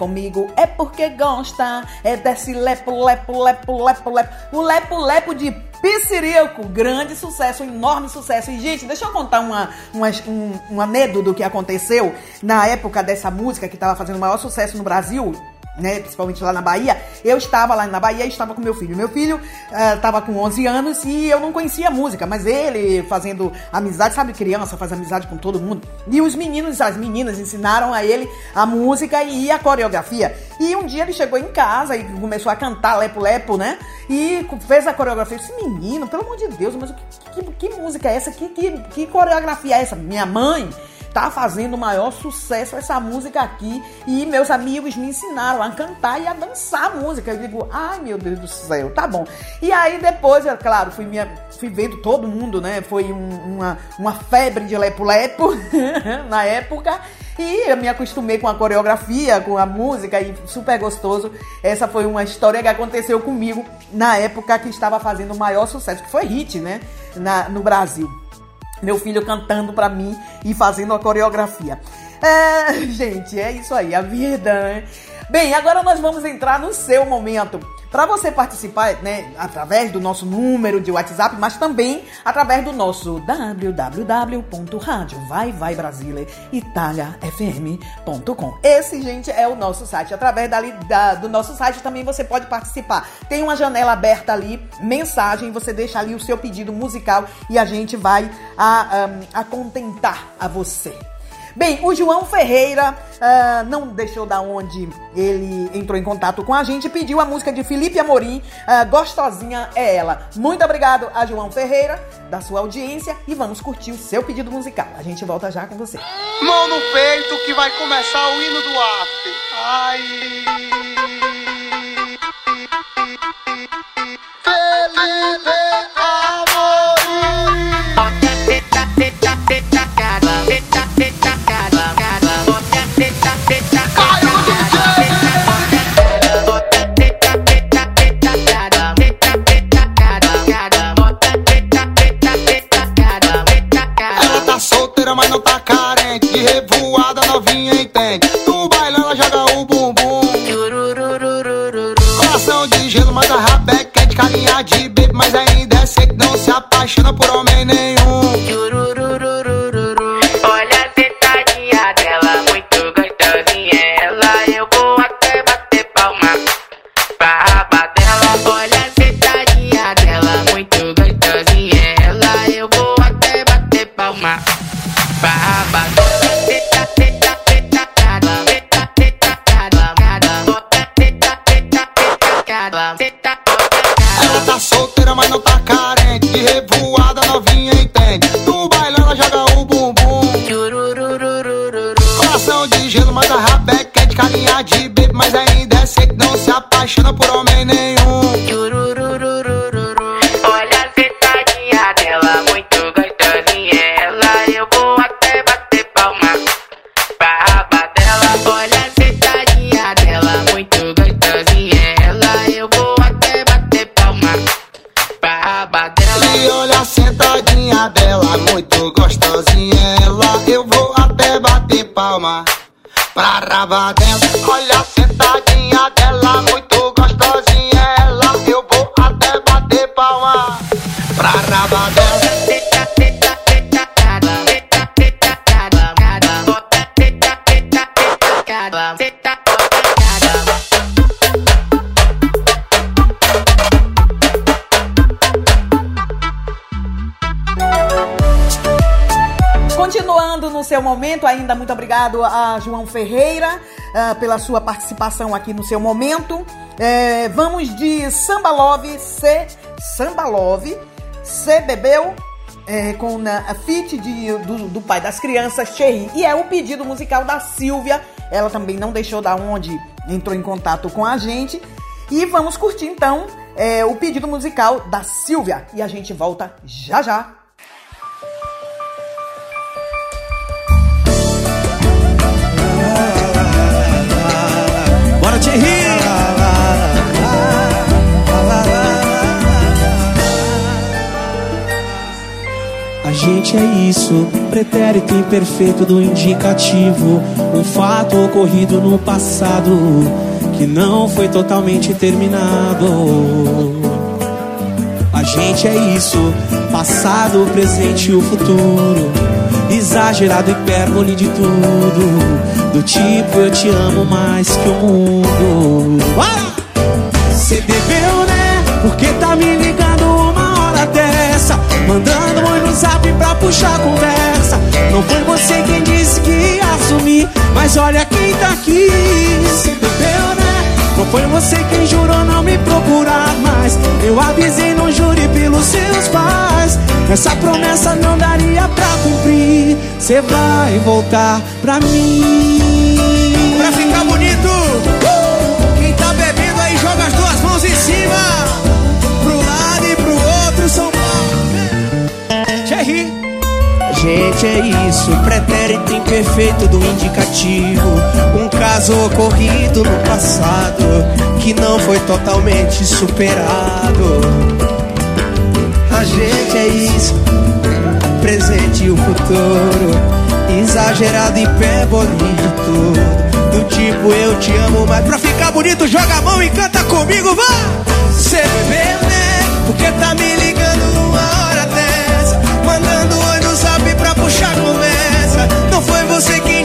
comigo é porque gosta. É desse lepo, lepo, lepo, lepo, lepo. O lepo, lepo de Piscirico, grande sucesso, enorme sucesso. E, gente, deixa eu contar uma, uma, um, um anedota que aconteceu na época dessa música que estava fazendo o maior sucesso no Brasil. Né, principalmente lá na Bahia, eu estava lá na Bahia e estava com meu filho. Meu filho estava com 11 anos e eu não conhecia música, mas ele fazendo amizade, sabe, criança faz amizade com todo mundo. E os meninos, as meninas ensinaram a ele a música e a coreografia. E um dia ele chegou em casa e começou a cantar Lepo Lepo, né? E fez a coreografia. Eu disse, menino, pelo amor de Deus, mas que, que, que música é essa? Que, que, que coreografia é essa? Minha mãe tá fazendo o maior sucesso essa música aqui e meus amigos me ensinaram a cantar e a dançar a música. Eu digo, ai meu Deus do céu, tá bom. E aí depois, é claro, fui, minha, fui vendo todo mundo, né? Foi um- uma, uma febre de lepo-lepo na época. E eu me acostumei com a coreografia, com a música e super gostoso. Essa foi uma história que aconteceu comigo na época que estava fazendo o maior sucesso, que foi hit, né? Na, no Brasil meu filho cantando pra mim e fazendo a coreografia. É, gente, é isso aí, a vida, né? Bem, agora nós vamos entrar no seu momento. Para você participar, né, através do nosso número de WhatsApp, mas também através do nosso www.radiovaivaibrasileitaliafm.com. Esse, gente, é o nosso site. Através dali, da- do nosso site também você pode participar. Tem uma janela aberta ali, mensagem, você deixa ali o seu pedido musical e a gente vai a, a, a contentar a você. Bem, o João Ferreira ah, não deixou da onde ele entrou em contato com a gente e pediu a música de Felipe Amorim, ah, Gostosinha é Ela. Muito obrigado a João Ferreira, da sua audiência, e vamos curtir o seu pedido musical. A gente volta já com você. Mão no peito que vai começar o hino do after. Ai. Felipe entende. No baile ela joga o bumbum. Coração de gelo, mas a rabé quente. Carinha de bebê, mas ainda é seco. Não se apaixona por homem nenhum. por homem nenhum. Olha a sentadinha dela, muito gostosinha. Ela eu vou até bater palma para raba dela. Olha a sentadinha dela, muito gostosinha. Ela eu vou até bater palma para raba dela. Se olha a sentadinha dela, muito gostosinha. Ela eu vou até bater palma para raba dela. Olha a sentadinha dela. No seu momento, ainda muito obrigado a João Ferreira ah, pela sua participação aqui no seu momento. É, vamos de Samba Love, C, Samba Love, C bebeu é, com a feat de, do, do pai das crianças, Cherry. E é o pedido musical da Silvia. Ela também não deixou da onde entrou em contato com a gente. E vamos curtir então é, o pedido musical da Silvia. E a gente volta já já. Thierry! A gente é isso, pretérito imperfeito do indicativo. Um fato ocorrido no passado que não foi totalmente terminado. A gente é isso, passado, presente e o futuro. Exagerado, hipérbole de tudo. Do tipo, eu te amo mais que o mundo. Você bebeu, né? Porque tá me ligando uma hora dessa. Mandando oi no zap pra puxar conversa. Não foi você quem disse que ia assumir. Mas olha quem tá aqui. Você bebeu, né? Não foi você quem jurou não me procurar mais. Eu avisei, não jure pelos seus pais. Essa promessa não daria pra cumprir. Cê vai voltar pra mim. Pra ficar bonito, quem tá bebendo aí joga as duas mãos em cima. Pro lado e pro outro, São. A gente é isso, pretérito imperfeito do indicativo. Um caso ocorrido no passado que não foi totalmente superado. A gente é isso, presente e o futuro. Exagerado e pé bonito. Do tipo eu te amo, mas pra ficar bonito, joga a mão e canta comigo, vai! Cê bebeu, né? Porque tá me ligando uma hora dessa. Mandando oi no zap pra puxar conversa. Não foi você que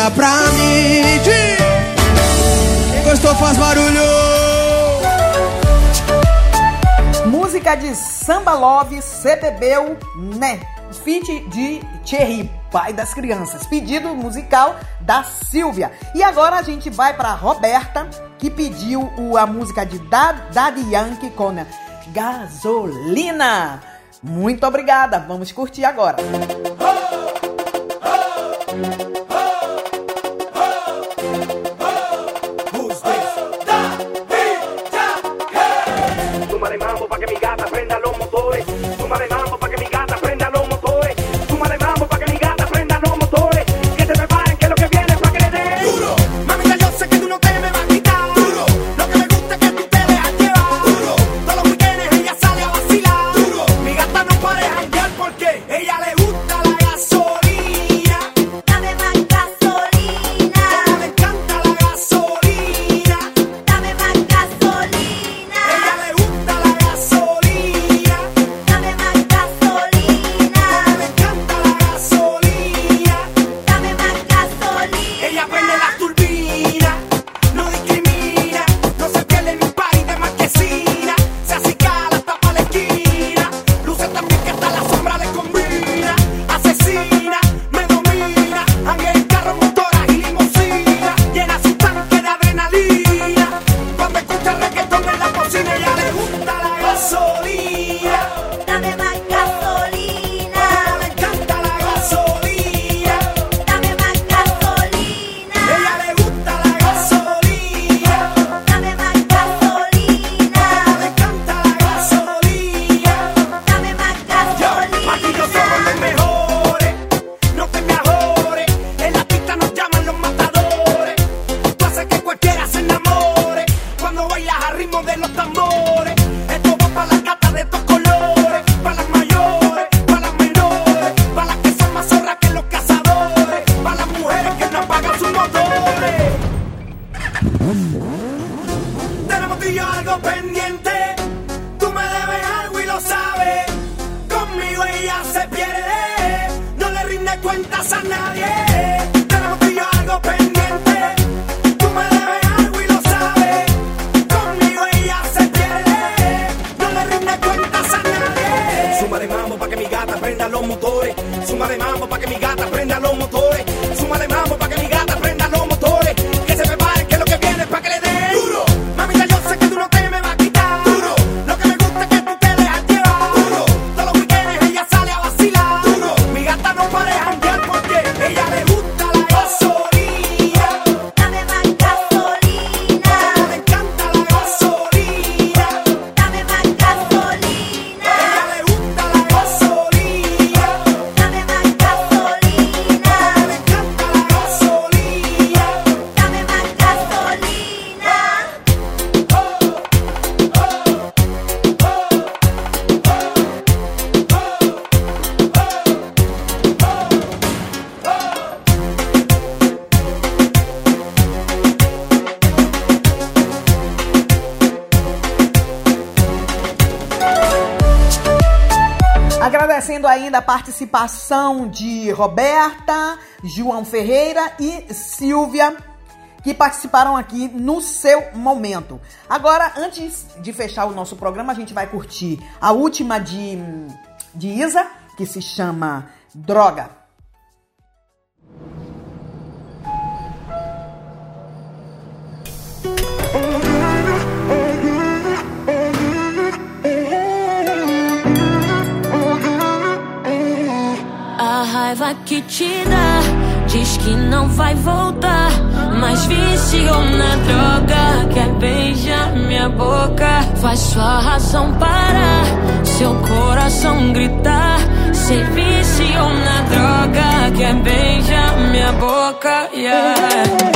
vai voltar pra mim. Quem gostou faz barulho. Música de Samba Love, Cê bebeu, né? Feat de Thierry, pai das crianças. Pedido musical da Silvia. E agora a gente vai para Roberta, que pediu a música de Da- Daddy Yankee com Gasolina. Muito obrigada, vamos curtir agora. Súmale de los tambores. Participação de Roberta, João Ferreira e Silvia, que participaram aqui no seu momento. Agora, antes de fechar o nosso programa, a gente vai curtir a última de, de Isa, que se chama Droga. Diz que não vai voltar, mas viciou na droga. Quer beijar minha boca, faz sua razão parar, seu coração gritar. Se viciou na droga, quer beijar minha boca. Yeah.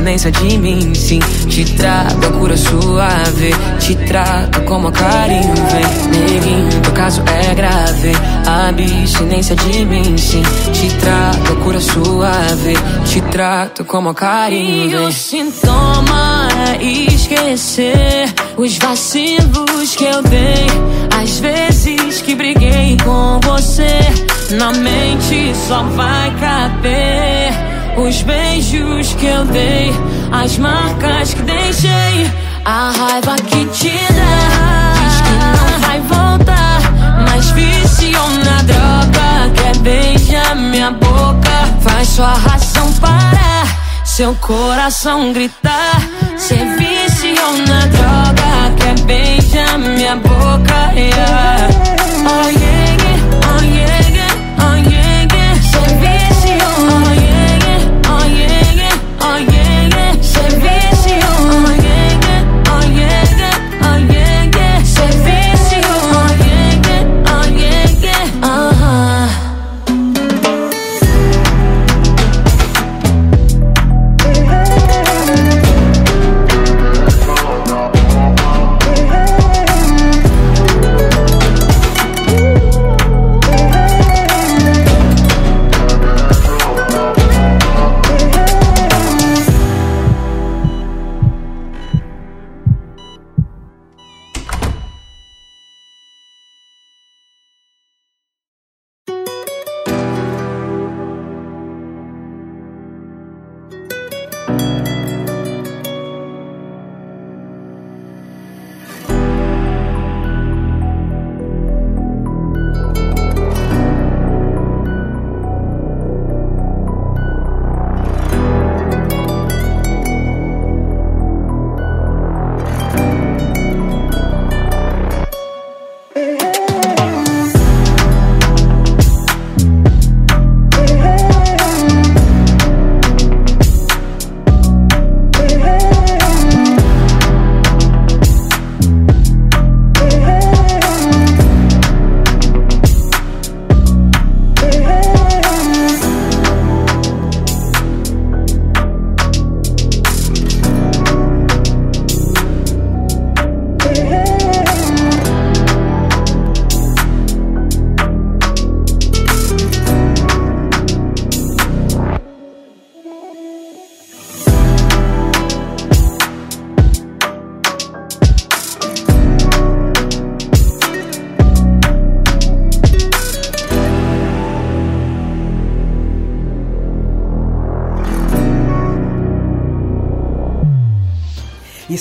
Abstinência de mim, sim. Te trago a cura suave. Te trato como a carinho, vem. Neguinho, o caso é grave. Abstinência de mim, sim. Te trago a cura suave. Te trato como a carinho, E vem. o sintoma é esquecer os vacilos que eu dei. Às vezes que briguei com você, na mente só vai caber os beijos que eu dei, as marcas que deixei, a raiva que te dá. Diz que não vai voltar, mas viciou na droga. Quer beijar minha boca, faz sua razão parar, seu coração gritar. Cê viciou na droga, quer beijar minha boca. Yeah,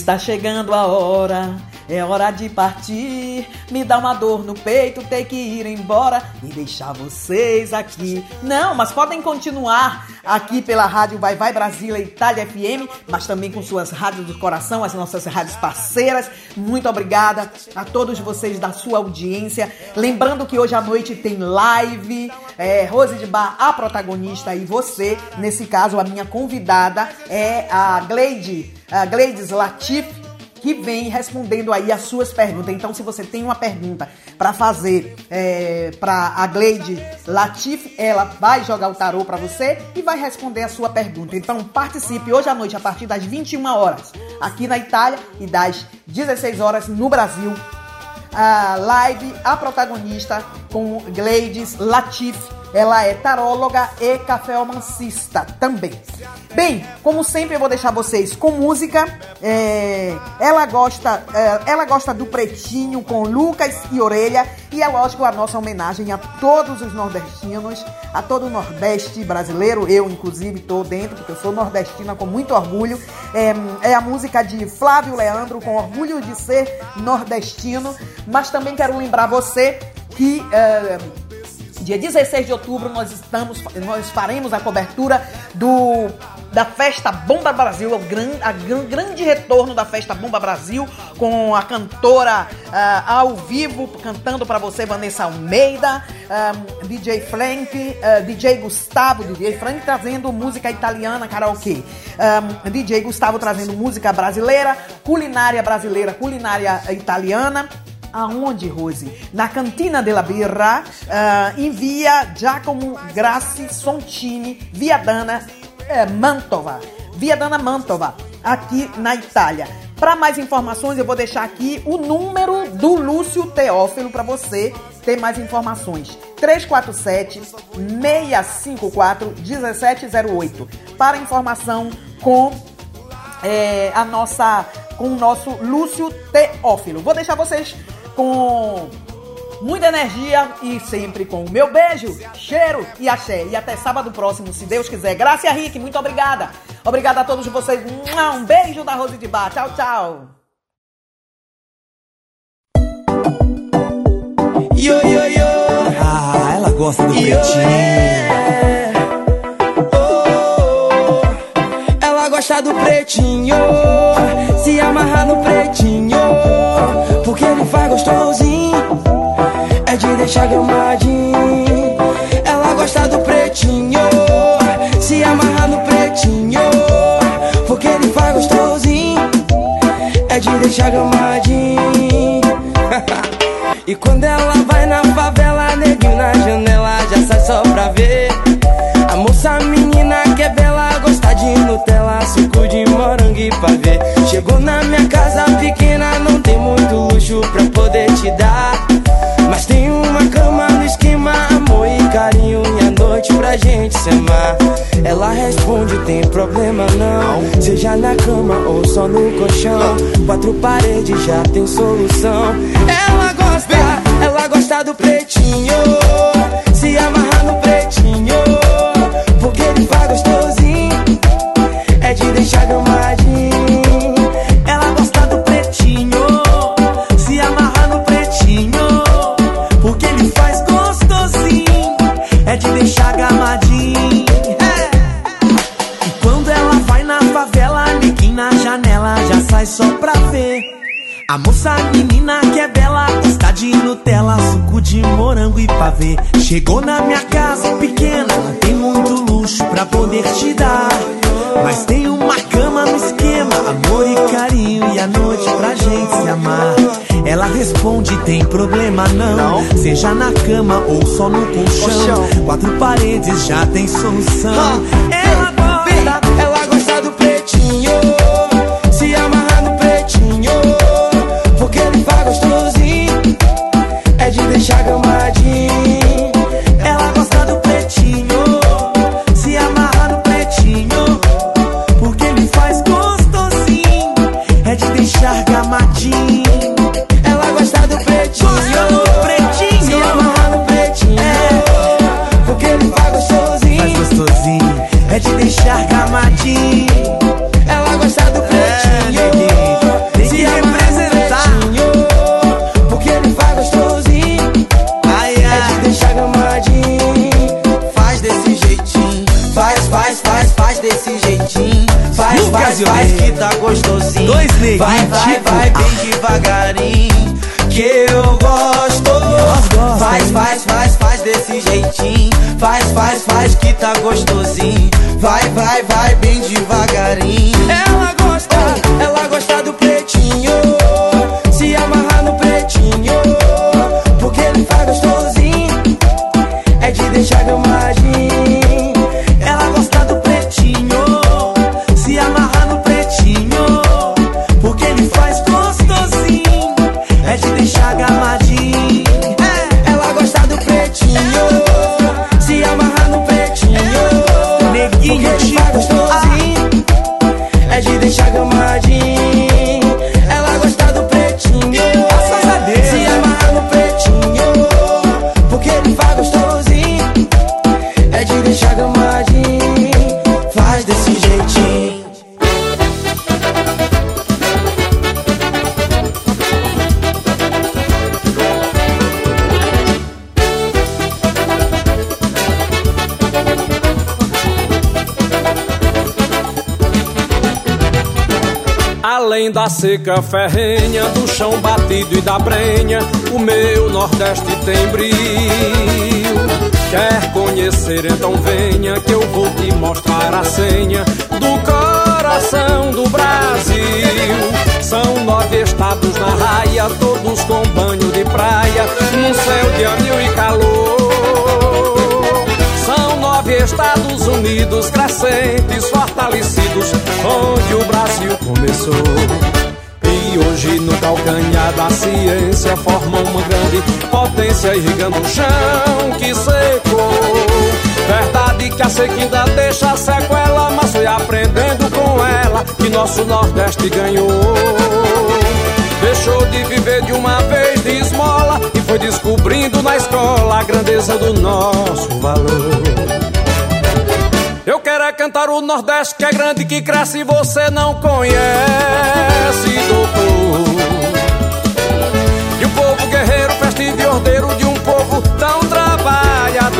Está chegando a hora, é hora de partir. Me dá uma dor no peito, ter que ir embora e deixar vocês aqui. Não, mas podem continuar aqui pela rádio Vai Vai Brasília Itália FM, mas também com suas rádios do coração, as nossas rádios parceiras. Muito obrigada a todos vocês da sua audiência. Lembrando que hoje à noite tem live. É, Rose de Bar, a protagonista, e você, nesse caso, a minha convidada é a Gleide, a Gleides Latif, que vem respondendo aí as suas perguntas. Então, se você tem uma pergunta para fazer é, para a Gleide Latif, ela vai jogar o tarô para você e vai responder a sua pergunta. Então, participe hoje à noite a partir das 21 horas aqui na Itália e das 16 horas no Brasil. A live, a protagonista com Gleides Latif. Ela é taróloga e cafeomancista também. Bem, como sempre eu vou deixar vocês com música. É, ela gosta, é, ela gosta do pretinho com Lucas e Orelha e é lógico a nossa homenagem a todos os nordestinos, a todo o Nordeste brasileiro. Eu inclusive estou dentro porque eu sou nordestina com muito orgulho. É, é a música de Flávio Leandro com orgulho de ser nordestino. Mas também quero lembrar você que é, Dia 16 de outubro nós estamos, nós faremos a cobertura do da Festa Bomba Brasil, o gran, a gran, grande retorno da Festa Bomba Brasil com a cantora uh, ao vivo cantando para você Vanessa Almeida, um, DJ Frank, uh, DJ Gustavo, DJ Frank trazendo música italiana, karaokê, um, DJ Gustavo trazendo música brasileira, culinária brasileira, culinária italiana Aonde, Rose? Na Cantina della Birra, uh, em via Giacomo Grassi Sontini, via Dana eh, Mantova. Via Dana Mantova, aqui na Itália. Para mais informações, eu vou deixar aqui o número do Lúcio Teófilo para você ter mais informações. 347 654 1708. Para informação com é, a nossa com o nosso Lúcio Teófilo. Vou deixar vocês com muita energia e sempre com o meu beijo, cheiro e axé. E até sábado próximo, se Deus quiser. Graça Rick, muito obrigada. Obrigada a todos vocês. Um beijo da Rose de Bar. Tchau, tchau. Yo, yo, yo. Ah, ela gosta do pretinho. Oh, ela gosta do pretinho. Amarrar no pretinho. Porque ele faz gostosinho. É de deixar gramadinho. Ela gosta do pretinho. Se amarrar no pretinho. Porque ele faz gostosinho. É de deixar gramadinho. E quando ela vai na favela, Chegou na minha casa pequena, não tem muito luxo pra poder te dar. Mas tem uma cama no esquema, amor e carinho e a noite pra gente se amar. Ela responde, tem problema não. Seja na cama ou só no colchão. Quatro paredes já tem solução. Ela gosta, ela gosta do pretinho. Se amarrar no pretinho. Porque ele faz gostosinho. É de deixar gramadinho. A moça menina que é bela, gosta de Nutella, suco de morango e pavê. Chegou na minha casa pequena, não tem muito luxo pra poder te dar. Mas tem uma cama no esquema, amor e carinho e a noite pra gente se amar. Ela responde, tem problema não. Seja na cama ou só no colchão. Quatro paredes já tem solução. Vai, vai, vai bem devagarinho. Que eu gosto. Faz, faz, faz, faz desse jeitinho. Faz, faz, faz que tá gostosinho. Vai, vai, vai bem devagarinho. Ela seca ferrenha, do chão batido e da brenha, o meu Nordeste tem brilho. Quer conhecer, então venha, que eu vou te mostrar a senha do coração do Brasil. São nove estados na raia, todos com banho de praia, num céu de anil e calor. São nove Estados Unidos crescentes, fortalecidos, onde o Brasil começou. Hoje no calcanhar da ciência formam uma grande potência irrigando o chão que secou. Verdade que a sequinha deixa sequela, mas foi aprendendo com ela que nosso Nordeste ganhou. Deixou de viver de uma vez de esmola e foi descobrindo na escola a grandeza do nosso valor. Cantar o Nordeste que é grande, que cresce você não conhece, doutor. E o povo guerreiro, festivo e ordeiro de um povo tão trabalhador.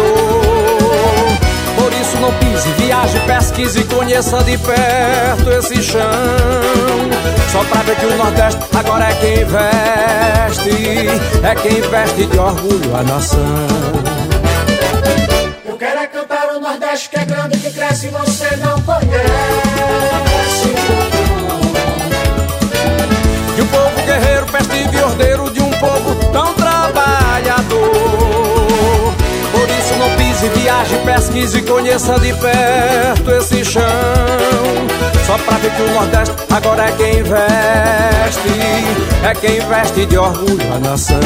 Por isso não pise, viaje, pesquise e conheça de perto esse chão. Só pra ver que o Nordeste agora é quem veste, é quem veste de orgulho a nação. Nordeste que é grande, que cresce e você não conhece. E o povo guerreiro, festivo e ordeiro de um povo tão trabalhador. Por isso não pise, viaje, pesquise e conheça de perto esse chão. Só pra ver que o Nordeste agora é quem veste, é quem veste de orgulho a nação.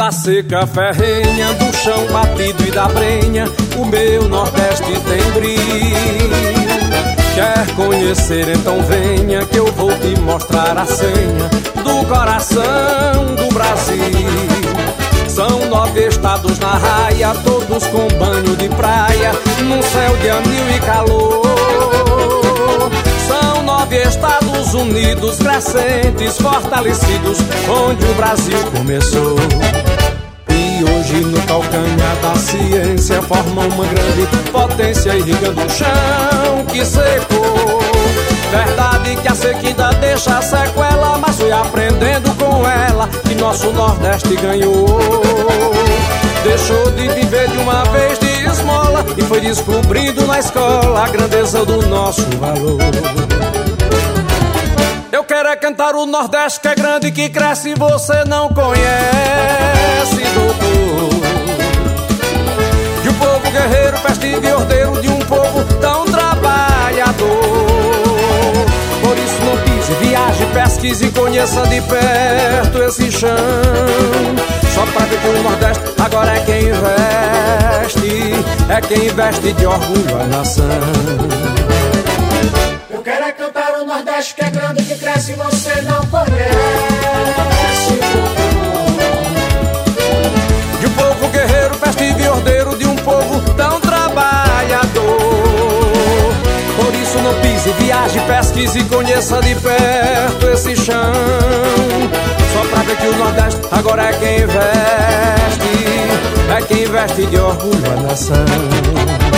Da seca ferrenha, do chão batido e da brenha, o meu Nordeste tem brilho. Quer conhecer, então venha, que eu vou te mostrar a senha do coração do Brasil. São nove estados na raia, todos com banho de praia, num céu de anil e calor. São nove Estados Unidos crescentes, fortalecidos, onde o Brasil começou. Hoje no calcanhar da ciência formam uma grande potência irrigando o chão que secou. Verdade que a sequida deixa sequela, mas fui aprendendo com ela que nosso Nordeste ganhou. Deixou de viver de uma vez de esmola e foi descobrindo na escola a grandeza do nosso valor. Eu quero é cantar o Nordeste que é grande que cresce e você não conhece, guerreiro, festivo e ordeiro de um povo tão trabalhador. Por isso não pise, viaje, pesquise e conheça de perto esse chão. Só pra ver que o Nordeste agora é quem veste, é quem veste de orgulho a nação. Eu quero é cantar o Nordeste que é grande, que cresce você não conhece. Pise e conheça de perto esse chão. Só pra ver que o Nordeste agora é quem veste, é quem veste de orgulho a nação.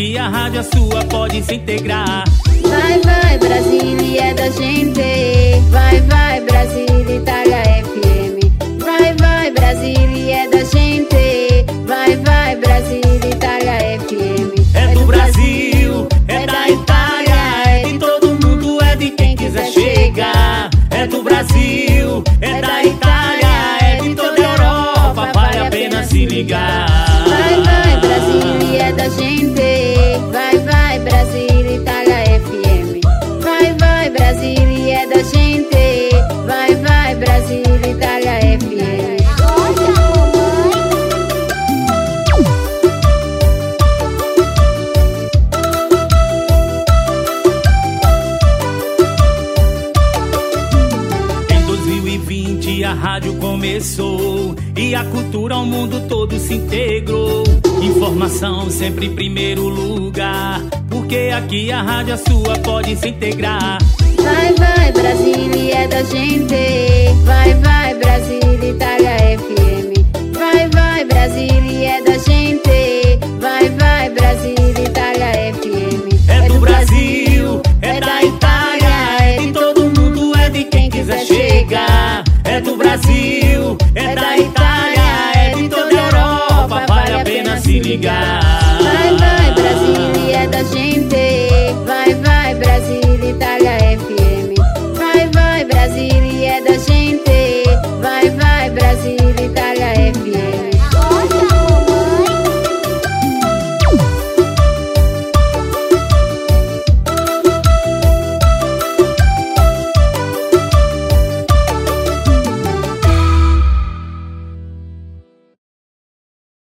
Aqui a rádio a sua pode se integrar. Vai, vai, Brasília é da gente. Vai, vai, Brasília, Itália FM. Vai, vai, Brasília é da gente. Vai, vai, Brasília, Itália FM. É do Brasil, é da Itália, é de todo mundo, é de quem quiser chegar. É do Brasil, é da Itália, é de toda a Europa, vale a pena se ligar. Mundo todo se integrou. Informação sempre em primeiro lugar, porque aqui a rádio a sua pode se integrar. Vai, vai, Brasília é da gente. Vai, vai, Brasília, Itália FM. Vai, vai, Brasília é ligar.